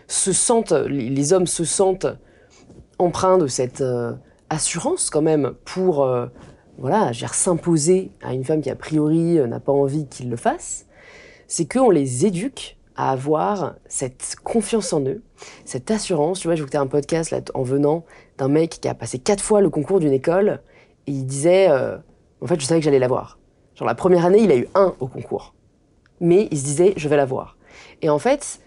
se sentent, les, hommes se sentent empreints de cette euh, assurance quand même pour euh, voilà, s'imposer à une femme qui a priori n'a pas envie qu'il le fasse, c'est qu'on les éduque à avoir cette confiance en eux, cette assurance. Tu vois, j'écoutais un podcast en venant d'un mec qui a passé quatre fois le concours d'une école et il disait euh, En fait, je savais que j'allais l'avoir. Genre, la première année, il a eu un au concours. Mais il se disait Je vais l'avoir. Et en fait,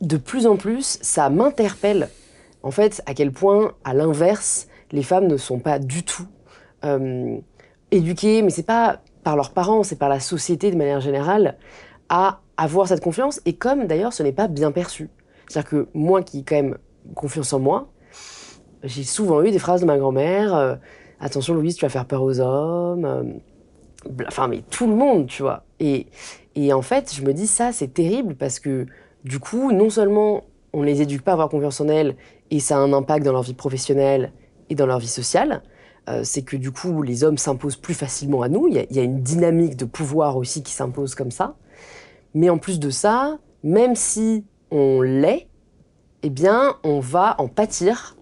de plus en plus, ça m'interpelle. En fait, à quel point, à l'inverse, les femmes ne sont pas du tout euh, éduquées, mais c'est pas par leurs parents, c'est par la société de manière générale, à avoir cette confiance, et comme d'ailleurs ce n'est pas bien perçu. C'est-à-dire que moi qui quand même confiance en moi, j'ai souvent eu des phrases de ma grand-mère, euh, attention Louise, tu vas faire peur aux hommes, euh, enfin mais tout le monde, tu vois. Et, et en fait, je me dis ça, c'est terrible parce que du coup, non seulement on les éduque pas à avoir confiance en elles, et ça a un impact dans leur vie professionnelle et dans leur vie sociale, euh, c'est que du coup, les hommes s'imposent plus facilement à nous. Il y, a une dynamique de pouvoir aussi qui s'impose comme ça. Mais en plus de ça, même si on l'est, eh bien, on va en pâtir,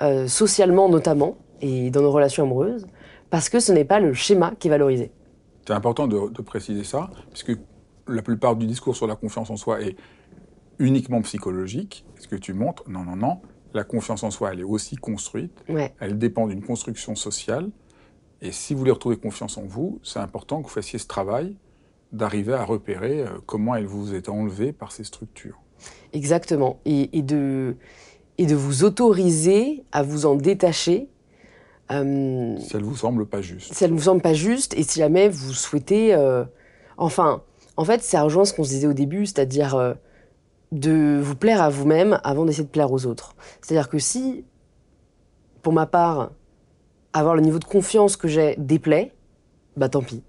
euh, socialement notamment, et dans nos relations amoureuses, parce que ce n'est pas le schéma qui est valorisé. C'est important de, préciser ça, puisque la plupart du discours sur la confiance en soi est uniquement psychologique. Est-ce que tu montres? Non, non, non. La confiance en soi, elle est aussi construite. Elle dépend d'une construction sociale. Et si vous voulez retrouver confiance en vous, c'est important que vous fassiez ce travail d'arriver à repérer euh, comment elle vous est enlevée par ces structures. Exactement. Et, de, et de vous autoriser à vous en détacher. Euh, si elle vous semble pas juste. Si elle vous semble pas juste, et si jamais vous souhaitez. Euh, enfin, en fait, ça rejoint ce qu'on se disait au début, c'est-à-dire de vous plaire à vous-même avant d'essayer de plaire aux autres. C'est-à-dire que si, pour ma part, avoir le niveau de confiance que j'ai déplaît, bah tant pis.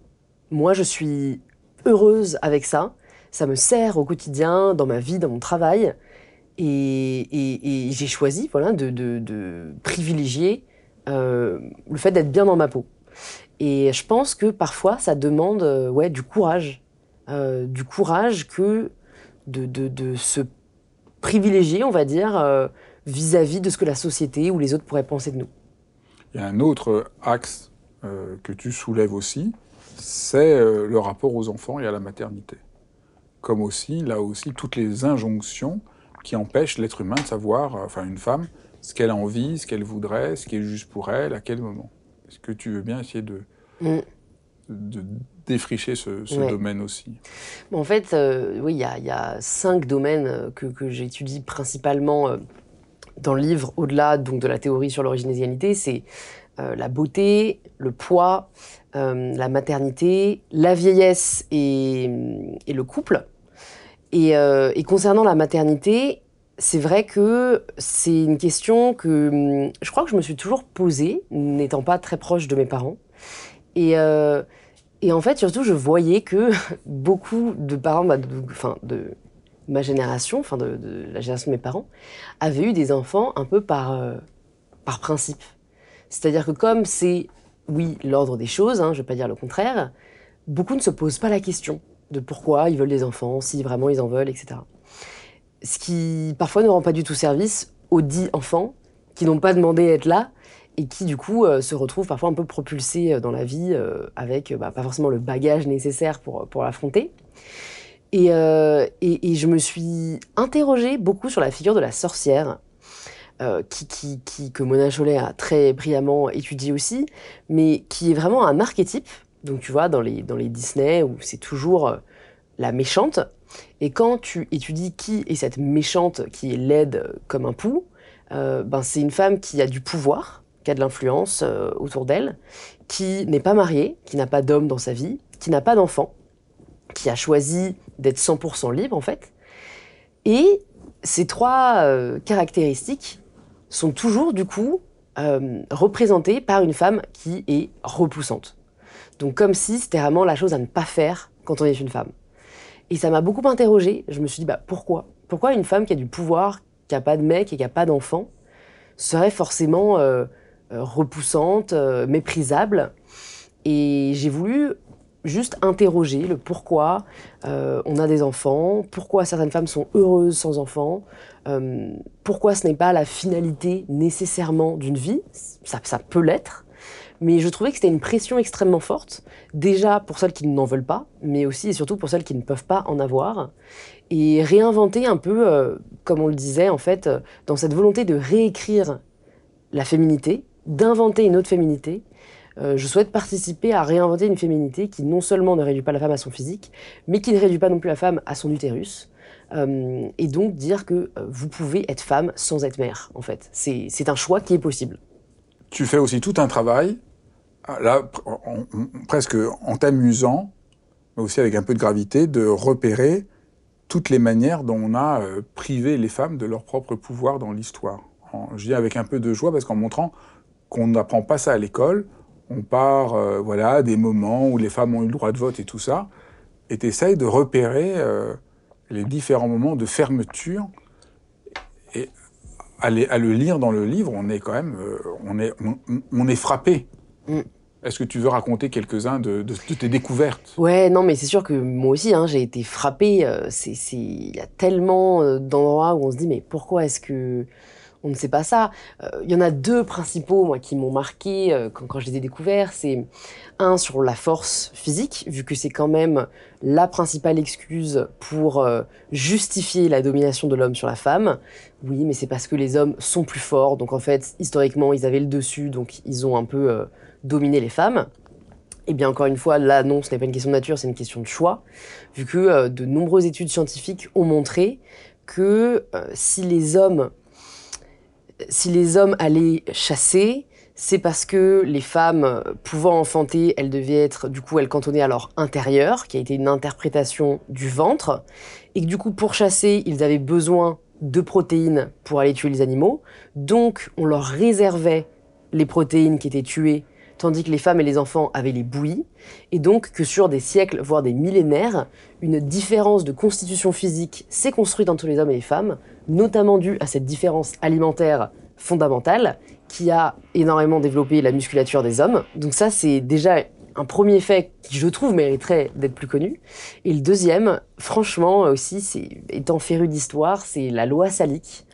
Moi, je suis heureuse avec ça. Ça me sert au quotidien, dans ma vie, dans mon travail. Et, j'ai choisi voilà, de, privilégier euh, le fait d'être bien dans ma peau. Et je pense que parfois, ça demande euh, ouais, du courage. Euh, du courage que de, se privilégier, on va dire, vis-à-vis de ce que la société ou les autres pourraient penser de nous. Il y a un autre axe que tu soulèves aussi, c'est euh, le rapport aux enfants et à la maternité. Comme aussi, là aussi, toutes les injonctions qui empêchent l'être humain de savoir, euh, enfin une femme, ce qu'elle a envie, ce qu'elle voudrait, ce qui est juste pour elle, à quel moment. Est-ce que tu veux bien essayer de, mm. de défricher ce, domaine aussi? En fait, euh, oui, il y, a cinq domaines que, que j'étudie principalement dans le livre, au-delà donc de la théorie sur l'origine des c'est la beauté, le poids, euh, la maternité, la vieillesse et, le couple. Euh, et, concernant la maternité, c'est vrai que c'est une question que hum, je crois que je me suis toujours posée, n'étant pas très proche de mes parents. Et, euh, en fait, surtout, je voyais que beaucoup de parents, bah, de, de ma génération, enfin de, la génération de mes parents, avaient eu des enfants un peu par, par principe. C'est-à-dire que comme c'est oui, l'ordre des choses, hein, je ne vais pas dire le contraire, beaucoup ne se posent pas la question de pourquoi ils veulent des enfants, si vraiment ils en veulent, etc. Ce qui parfois ne rend pas du tout service aux dix enfants qui n'ont pas demandé à être là et qui du coup euh, se retrouvent parfois un peu propulsés euh, dans la vie euh, avec bah, pas forcément le bagage nécessaire pour, pour l'affronter. Et, et, je me suis interrogée beaucoup sur la figure de la sorcière euh, qui, que Mona Chollet a très brillamment étudié aussi, mais qui est vraiment un archétype. Donc tu vois, dans les, dans les Disney, où c'est toujours euh, la méchante. Et quand tu étudies qui est cette méchante qui est laide comme un pou, euh, ben c'est une femme qui a du pouvoir, qui a de l'influence autour d'elle, qui n'est pas mariée, qui n'a pas d'homme dans sa vie, qui n'a pas d'enfant, qui a choisi d'être 100% libre en fait. Et ces trois caractéristiques sont toujours du coup euh, représentées par une femme qui est repoussante. Donc comme si c'était vraiment la chose à ne pas faire quand on est une femme. Et ça m'a beaucoup interrogée. Je me suis dit, bah, pourquoi? Pourquoi une femme qui a du pouvoir, qui n'a pas de mec et qui n'a pas d'enfant, serait forcément euh, euh, repoussante, méprisable? Et j'ai voulu juste interroger le pourquoi on a des enfants, pourquoi certaines femmes sont heureuses sans enfants, euh, pourquoi ce n'est pas la finalité nécessairement d'une vie, ça, peut l'être, mais je trouvais que c'était une pression extrêmement forte, déjà pour celles qui n'en veulent pas, mais aussi et surtout pour celles qui ne peuvent pas en avoir, et réinventer un peu, euh, comme on le disait en fait, dans cette volonté de réécrire la féminité, d'inventer une autre féminité, euh, je souhaite participer à réinventer une féminité qui non seulement ne réduit pas la femme à son physique, mais qui ne réduit pas non plus la femme à son utérus. Euh, et donc dire que euh, vous pouvez être femme sans être mère, en fait. C'est un choix qui est possible. Tu fais aussi tout un travail, là, presque en t'amusant, mais aussi avec un peu de gravité, de repérer toutes les manières dont on a privé les femmes de leur propre pouvoir dans l'histoire. Je dis avec un peu de joie parce qu'en montrant qu'on n'apprend pas ça à l'école, on part euh, voilà, des moments où les femmes ont eu le droit de vote et tout ça, et tu de repérer euh, les différents moments de fermeture. Et à, le lire dans le livre, on est quand même euh, on est, on, est frappé. Mm. Est-ce que tu veux raconter quelques-uns de, tes découvertes? Ouais, non, mais c'est sûr que moi aussi, hein, j'ai été frappée. Il y a tellement d'endroits où on se dit, mais pourquoi est-ce que on ne sait pas ça. Euh, il y en a deux principaux, moi, qui m'ont marqué euh, quand, je les ai découverts. C'est un sur la force physique, vu que c'est quand même la principale excuse pour euh, justifier la domination de l'homme sur la femme. Oui, mais c'est parce que les hommes sont plus forts, donc en fait, historiquement, ils avaient le dessus, donc ils ont un peu dominé les femmes. Et eh bien encore une fois, là non, ce n'est pas une question de nature, c'est une question de choix, vu que de nombreuses études scientifiques ont montré que si les hommes si les hommes allaient chasser, c'est parce que les femmes pouvant enfanter, elles devaient être, du coup, elles cantonnées à leur intérieur, qui a été une interprétation du ventre, et que du coup, pour chasser, ils avaient besoin de protéines pour aller tuer les animaux, donc on leur réservait les protéines qui étaient tuées, tandis que les femmes et les enfants avaient les bouillies, et donc que sur des siècles, voire des millénaires, une différence de constitution physique s'est construite entre les hommes et les femmes, notamment dû à cette différence alimentaire fondamentale qui a énormément développé la musculature des hommes. Donc ça, c'est déjà un premier fait qui, je trouve, mériterait d'être plus connu. Et le deuxième, franchement aussi, c'est étant féru d'histoire, c'est la loi salique,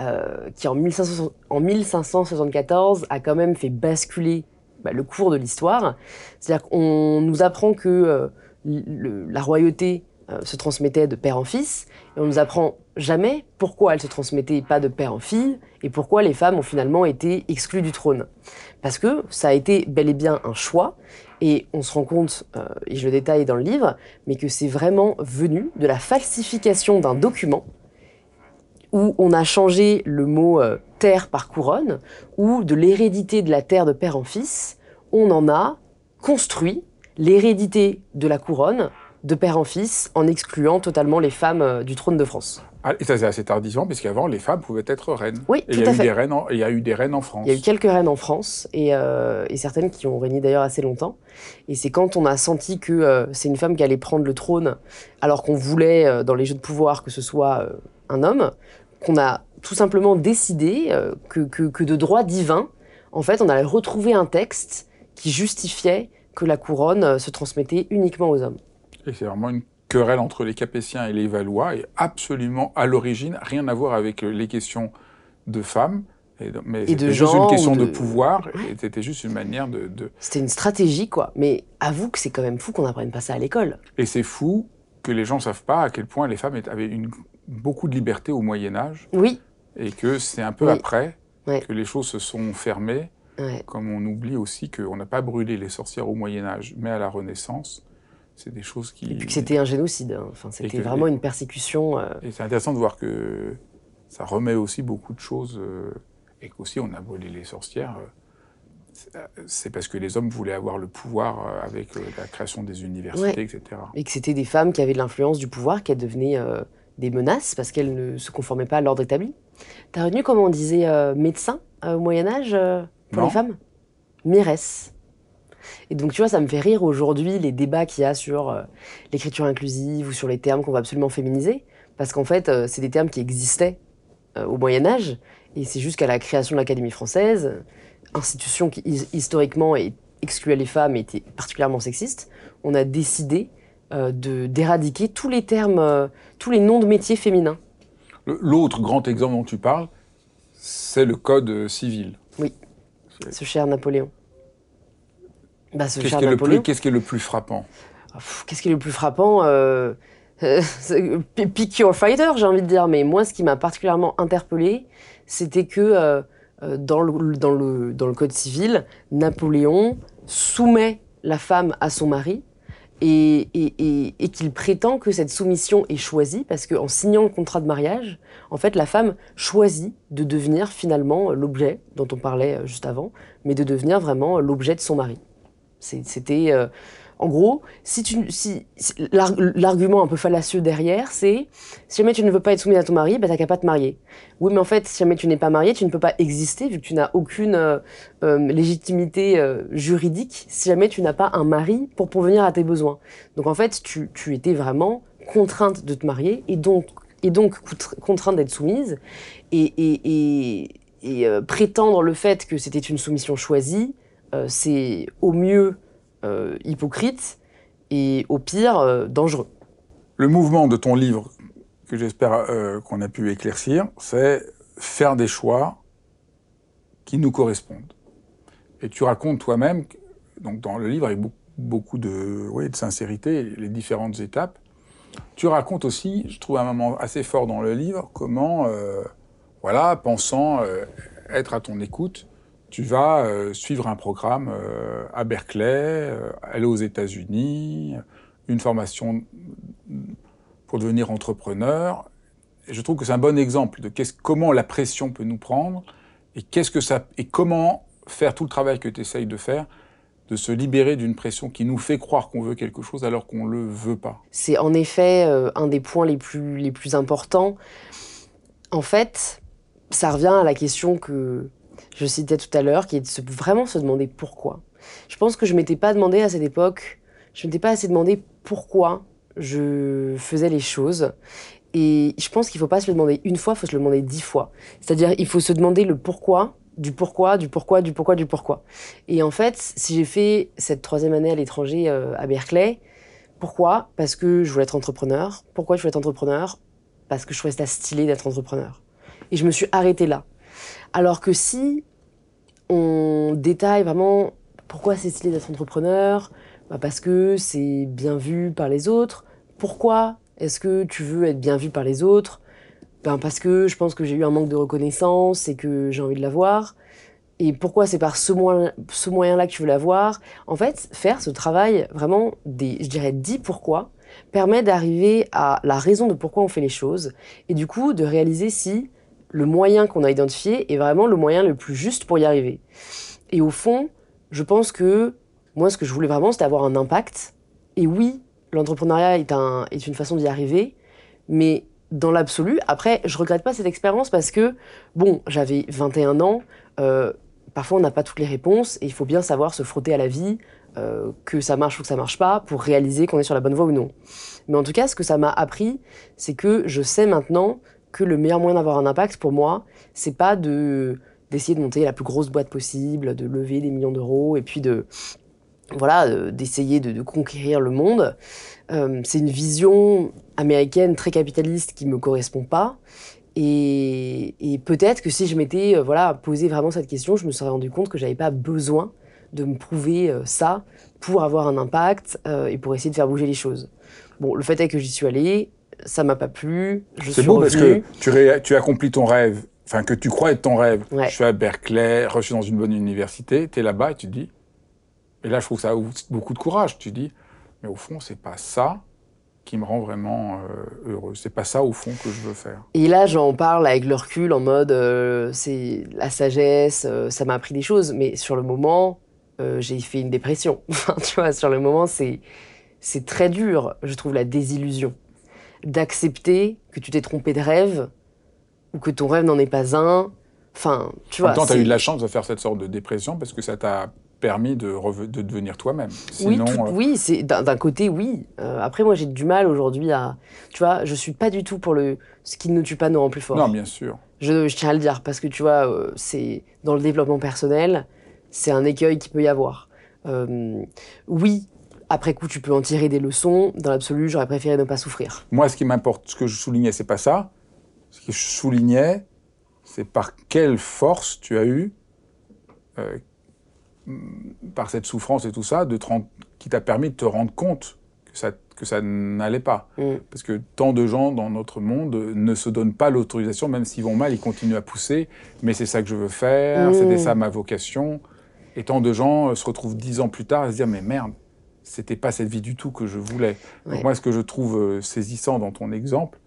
euh, qui en, 1574 a quand même fait basculer bah, le cours de l'histoire. C'est-à-dire qu'on nous apprend que euh, la royauté euh, se transmettait de père en fils, et on nous apprend jamais pourquoi elle se transmettait pas de père en fille, et pourquoi les femmes ont finalement été exclues du trône. Parce que ça a été bel et bien un choix, et on se rend compte, euh, et je le détaille dans le livre, mais que c'est vraiment venu de la falsification d'un document où on a changé le mot euh, terre par couronne, ou de l'hérédité de la terre de père en fils, on en a construit l'hérédité de la couronne de père en fils, en excluant totalement les femmes euh, du trône de France. Ah, et ça, c'est assez tardivement, puisqu'avant, les femmes pouvaient être reines. Oui, tout à fait. il y a eu des reines en France. Il y a eu quelques reines en France, et, euh, certaines qui ont régné d'ailleurs assez longtemps. Et c'est quand on a senti que euh, c'est une femme qui allait prendre le trône, alors qu'on voulait, dans les jeux de pouvoir, que ce soit un homme, qu'on a tout simplement décidé que, que de droit divin, en fait, on allait retrouver un texte qui justifiait que la couronne se transmettait uniquement aux hommes. Et c'est vraiment une querelle entre les Capétiens et les Valois, et absolument à l'origine rien à voir avec euh, les questions de femmes. Et mais c'était juste une question de... pouvoir, et c'était juste une manière de. C'était une stratégie, quoi. Mais avoue que c'est quand même fou qu'on n'apprenne pas ça à l'école. Et c'est fou que les gens ne savent pas à quel point les femmes avaient une, beaucoup de liberté au Moyen-Âge. Oui. Et que c'est un peu après que les choses se sont fermées. Comme on oublie aussi qu'on n'a pas brûlé les sorcières au Moyen-Âge, mais à la Renaissance c'est des choses qui. Et puis que c'était un génocide. Hein. Enfin, c'était vraiment une persécution. Euh. Et c'est intéressant de voir que ça remet aussi beaucoup de choses. Euh, et qu'aussi, on a brûlé les sorcières. Euh, c'est parce que les hommes voulaient avoir le pouvoir avec la création des universités, etc. Et que c'était des femmes qui avaient de l'influence du pouvoir, qui devenaient des menaces parce qu'elles ne se conformaient pas à l'ordre établi. T'as retenu comment on disait médecin au Moyen-Âge pour les femmes? Miresse. Et donc, tu vois, ça me fait rire aujourd'hui les débats qu'il y a sur euh, l'écriture inclusive ou sur les termes qu'on va absolument féminiser. Parce qu'en fait, euh, c'est des termes qui existaient euh, au Moyen-Âge. Et c'est juste qu'à la création de l'Académie française, institution qui historiquement excluait les femmes et était particulièrement sexiste, on a décidé de d'éradiquer tous les termes, tous les noms de métiers féminins. L'autre grand exemple dont tu parles, c'est le code civil. Oui, ce cher Napoléon. Bah, Qu'est-ce qui, est le plus frappant? Qu'est-ce qui est le plus frappant euh, Pick your fighter, j'ai envie de dire. Mais moi, ce qui m'a particulièrement interpellé, c'était que euh, euh, dans, le, dans, le, dans le Code civil, Napoléon soumet la femme à son mari et, et, et, qu'il prétend que cette soumission est choisie parce qu'en signant le contrat de mariage, en fait, la femme choisit de devenir finalement l'objet dont on parlait juste avant, mais de devenir vraiment l'objet de son mari. C'était. Euh, en gros, si l'argument un peu fallacieux derrière, c'est si jamais tu ne veux pas être soumis à ton mari, bah, t'as qu'à pas te marier. Oui, mais en fait, si jamais tu n'es pas marié, tu ne peux pas exister vu que tu n'as aucune euh, euh, légitimité juridique si jamais tu n'as pas un mari pour pourvenir à tes besoins. Donc en fait, tu, étais vraiment contrainte de te marier et donc, et donc contrainte d'être soumise et, prétendre le fait que c'était une soumission choisie, euh, c'est au mieux euh, hypocrite et au pire euh, dangereux. Le mouvement de ton livre, que j'espère qu'on a pu éclaircir, c'est faire des choix qui nous correspondent. Et tu racontes toi-même, donc dans le livre avec beaucoup de, oui, de sincérité, les différentes étapes. Tu racontes aussi, je trouve un moment assez fort dans le livre, comment, euh, voilà, pensant euh, être à ton écoute, tu vas euh, suivre un programme à Berkeley, aller aux États-Unis, une formation pour devenir entrepreneur. Je trouve que c'est un bon exemple de comment la pression peut nous prendre et, que ça, et comment faire tout le travail que tu essayes de faire, de se libérer d'une pression qui nous fait croire qu'on veut quelque chose alors qu'on ne le veut pas. C'est en effet euh, un des points les plus, les plus importants. En fait, ça revient à la question que je citais tout à l'heure, qui est de vraiment se demander pourquoi. Je pense que je m'étais pas demandé à cette époque, je m'étais pas assez demandé pourquoi je faisais les choses. Et je pense qu'il faut pas se le demander une fois, il faut se le demander dix fois. C'est-à-dire, il faut se demander le pourquoi, du pourquoi, du pourquoi, du pourquoi, du pourquoi. Et en fait, si j'ai fait cette troisième année à l'étranger euh, à Berkeley, pourquoi? Parce que je voulais être entrepreneur. Pourquoi je voulais être entrepreneur? Parce que je trouvais ça stylé d'être entrepreneur. Et je me suis arrêtée là. Alors que si on détaille vraiment pourquoi c'est stylé d'être entrepreneur, bah, parce que c'est bien vu par les autres. Pourquoi est-ce que tu veux être bien vu par les autres? Ben Parce que je pense que j'ai eu un manque de reconnaissance et que j'ai envie de l'avoir. Et pourquoi c'est par ce, moyen, ce moyen-là que tu veux l'avoir En fait, faire ce travail, vraiment, des, je dirais, dit pourquoi, permet d'arriver à la raison de pourquoi on fait les choses et du coup de réaliser si le moyen qu'on a identifié est vraiment le moyen le plus juste pour y arriver. Et au fond, je pense que moi, ce que je voulais vraiment, c'était avoir un impact. Et oui, l'entrepreneuriat est, un, est une façon d'y arriver, mais dans l'absolu, après, je regrette pas cette expérience parce que, bon, j'avais 21 ans, euh, parfois on n'a pas toutes les réponses et il faut bien savoir se frotter à la vie, euh, que ça marche ou que ça marche pas, pour réaliser qu'on est sur la bonne voie ou non. Mais en tout cas, ce que ça m'a appris, c'est que je sais maintenant que le meilleur moyen d'avoir un impact pour moi, c'est pas de d'essayer de monter la plus grosse boîte possible, de lever des millions d'euros et puis de voilà, euh, d'essayer de, conquérir le monde. Euh, c'est une vision américaine très capitaliste qui me correspond pas. Et, peut-être que si je m'étais euh, voilà posé vraiment cette question, je me serais rendu compte que j'avais pas besoin de me prouver ça pour avoir un impact et pour essayer de faire bouger les choses. Bon, le fait est que j'y suis allée, ça m'a pas plu. C'est beau parce que tu, tu accomplis ton rêve, enfin que tu crois être ton rêve. Je suis à Berkeley, je suis dans une bonne université, tu es là-bas et tu te dis, et là, je trouve ça beaucoup de courage. Tu dis, mais au fond, c'est pas ça qui me rend vraiment euh, heureux. C'est pas ça, au fond, que je veux faire. Et là, j'en parle avec le recul, en mode, euh, c'est la sagesse, euh, ça m'a appris des choses. Mais sur le moment, j'ai fait une dépression. tu vois, sur le moment, c'est, c'est très dur, je trouve, la désillusion. D'accepter que tu t'es trompé de rêve, ou que ton rêve n'en est pas un. Enfin, tu vois. En même temps, tu as eu de la chance de faire cette sorte de dépression parce que ça t'a permis de, de devenir toi-même. oui, euh, oui c'est d'un côté, oui. Euh, après, moi, j'ai du mal aujourd'hui à. Tu vois, je suis pas du tout pour le. Ce qui ne tue pas nous rend plus fort. Non, bien sûr. Je, je tiens à le dire parce que tu vois, euh, c'est dans le développement personnel, c'est un écueil qui peut y avoir. oui, après coup, tu peux en tirer des leçons. Dans l'absolu, j'aurais préféré ne pas souffrir. Moi, ce qui m'importe, ce que je soulignais, c'est pas ça. Ce que je soulignais, c'est par quelle force tu as eu, par cette souffrance et tout ça, de qui t'a permis de te rendre compte que ça, que ça n'allait pas. Mm. Parce que tant de gens dans notre monde ne se donnent pas l'autorisation, même s'ils vont mal, ils continuent à pousser. Mais c'est ça que je veux faire, mm. c'était ça ma vocation. Et tant de gens euh, se retrouvent dix ans plus tard et se disent mais merde, c'était pas cette vie du tout que je voulais. Donc moi, ce que je trouve euh, saisissant dans ton exemple,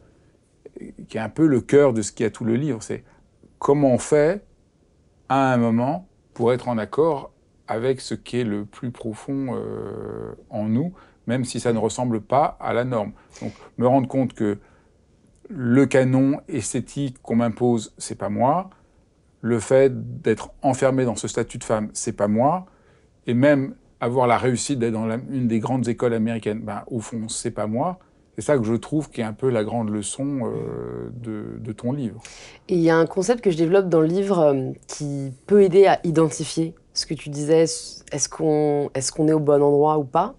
qui est un peu le cœur de ce qui a tout le livre, c'est comment on fait à un moment pour être en accord avec ce qui est le plus profond euh, en nous, même si ça ne ressemble pas à la norme. Donc, me rendre compte que le canon esthétique qu'on m'impose, c'est pas moi. Le fait d'être enfermé dans ce statut de femme, c'est pas moi. Et même avoir la réussite d'être dans une des grandes écoles américaines, ben, au fond, c'est pas moi. C'est ça que je trouve qui est un peu la grande leçon euh, de, ton livre. Et il y a un concept que je développe dans le livre euh, qui peut aider à identifier ce que tu disais, est-ce qu'on est, au bon endroit ou pas?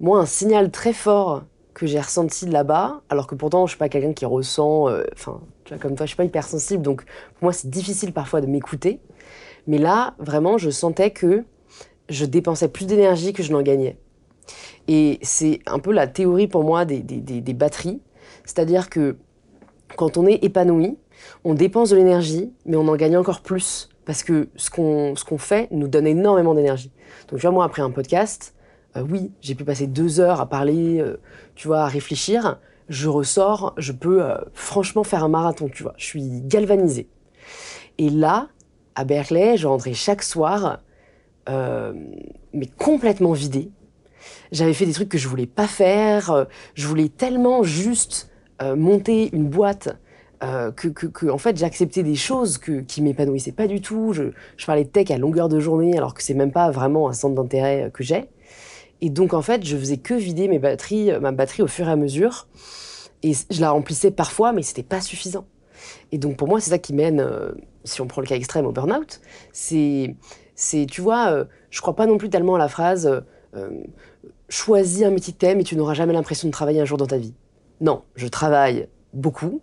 Moi, un signal très fort que j'ai ressenti là-bas, alors que pourtant je suis pas quelqu'un qui ressent, euh, enfin, comme toi, je suis pas hypersensible, donc pour moi c'est difficile parfois de m'écouter. Mais là, vraiment, je sentais que je dépensais plus d'énergie que je n'en gagnais. Et c'est un peu la théorie pour moi des, des batteries, c'est-à-dire que quand on est épanoui, on dépense de l'énergie, mais on en gagne encore plus parce que ce qu'on ce qu'on fait nous donne énormément d'énergie. Donc tu vois, moi après un podcast, euh, oui, j'ai pu passer deux heures à parler, euh, tu vois, à réfléchir. Je ressors, je peux euh, franchement faire un marathon, tu vois. Je suis galvanisée. Et là, à Berkeley, je rentrais chaque soir, mais complètement vidée. J'avais fait des trucs que je voulais pas faire. je voulais tellement juste monter une boîte euh, que, en fait j'acceptais des choses que, qui m'épanouissaient pas du tout. Je, parlais de tech à longueur de journée alors que c'est même pas vraiment un centre d'intérêt que j'ai. Et donc en fait je faisais que vider mes batteries, ma batterie au fur et à mesure. Et je la remplissais parfois, mais c'était pas suffisant. Et donc pour moi c'est ça qui mène, euh, si on prend le cas extrême, au burn-out. C'est, c'est, tu vois, euh, je crois pas non plus tellement à la phrase choisis un métier que t'aimes et tu n'auras jamais l'impression de travailler un jour dans ta vie. Non, je travaille beaucoup,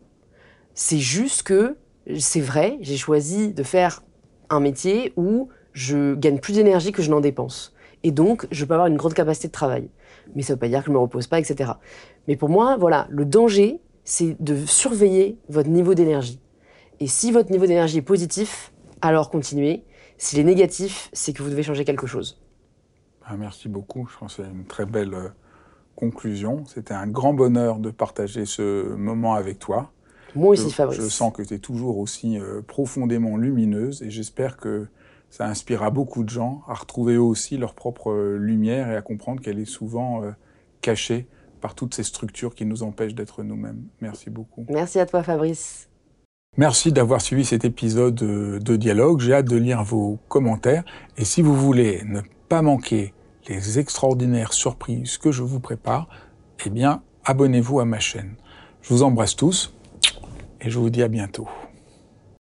c'est juste que, c'est vrai, j'ai choisi de faire un métier où je gagne plus d'énergie que je n'en dépense. Et donc, je peux avoir une grande capacité de travail. Mais ça ne veut pas dire que je ne me repose pas, etc. Mais pour moi, voilà, le danger, c'est de surveiller votre niveau d'énergie. Et si votre niveau d'énergie est positif, alors continuez. S'il est négatif, c'est que vous devez changer quelque chose. Ah, merci beaucoup. Je pense que c'est une très belle euh, conclusion. C'était un grand bonheur de partager ce moment avec toi. Moi aussi, Fabrice. Je sens que tu es toujours aussi euh, profondément lumineuse et j'espère que ça inspirera beaucoup de gens à retrouver aussi leur propre euh, lumière et à comprendre qu'elle est souvent euh, cachée par toutes ces structures qui nous empêchent d'être nous-mêmes. Merci beaucoup. Merci à toi, Fabrice. Merci d'avoir suivi cet épisode de Dialogue. J'ai hâte de lire vos commentaires. Et si vous voulez ne pas manquer les extraordinaires surprises que je vous prépare, eh bien, abonnez-vous à ma chaîne. Je vous embrasse tous et je vous dis à bientôt.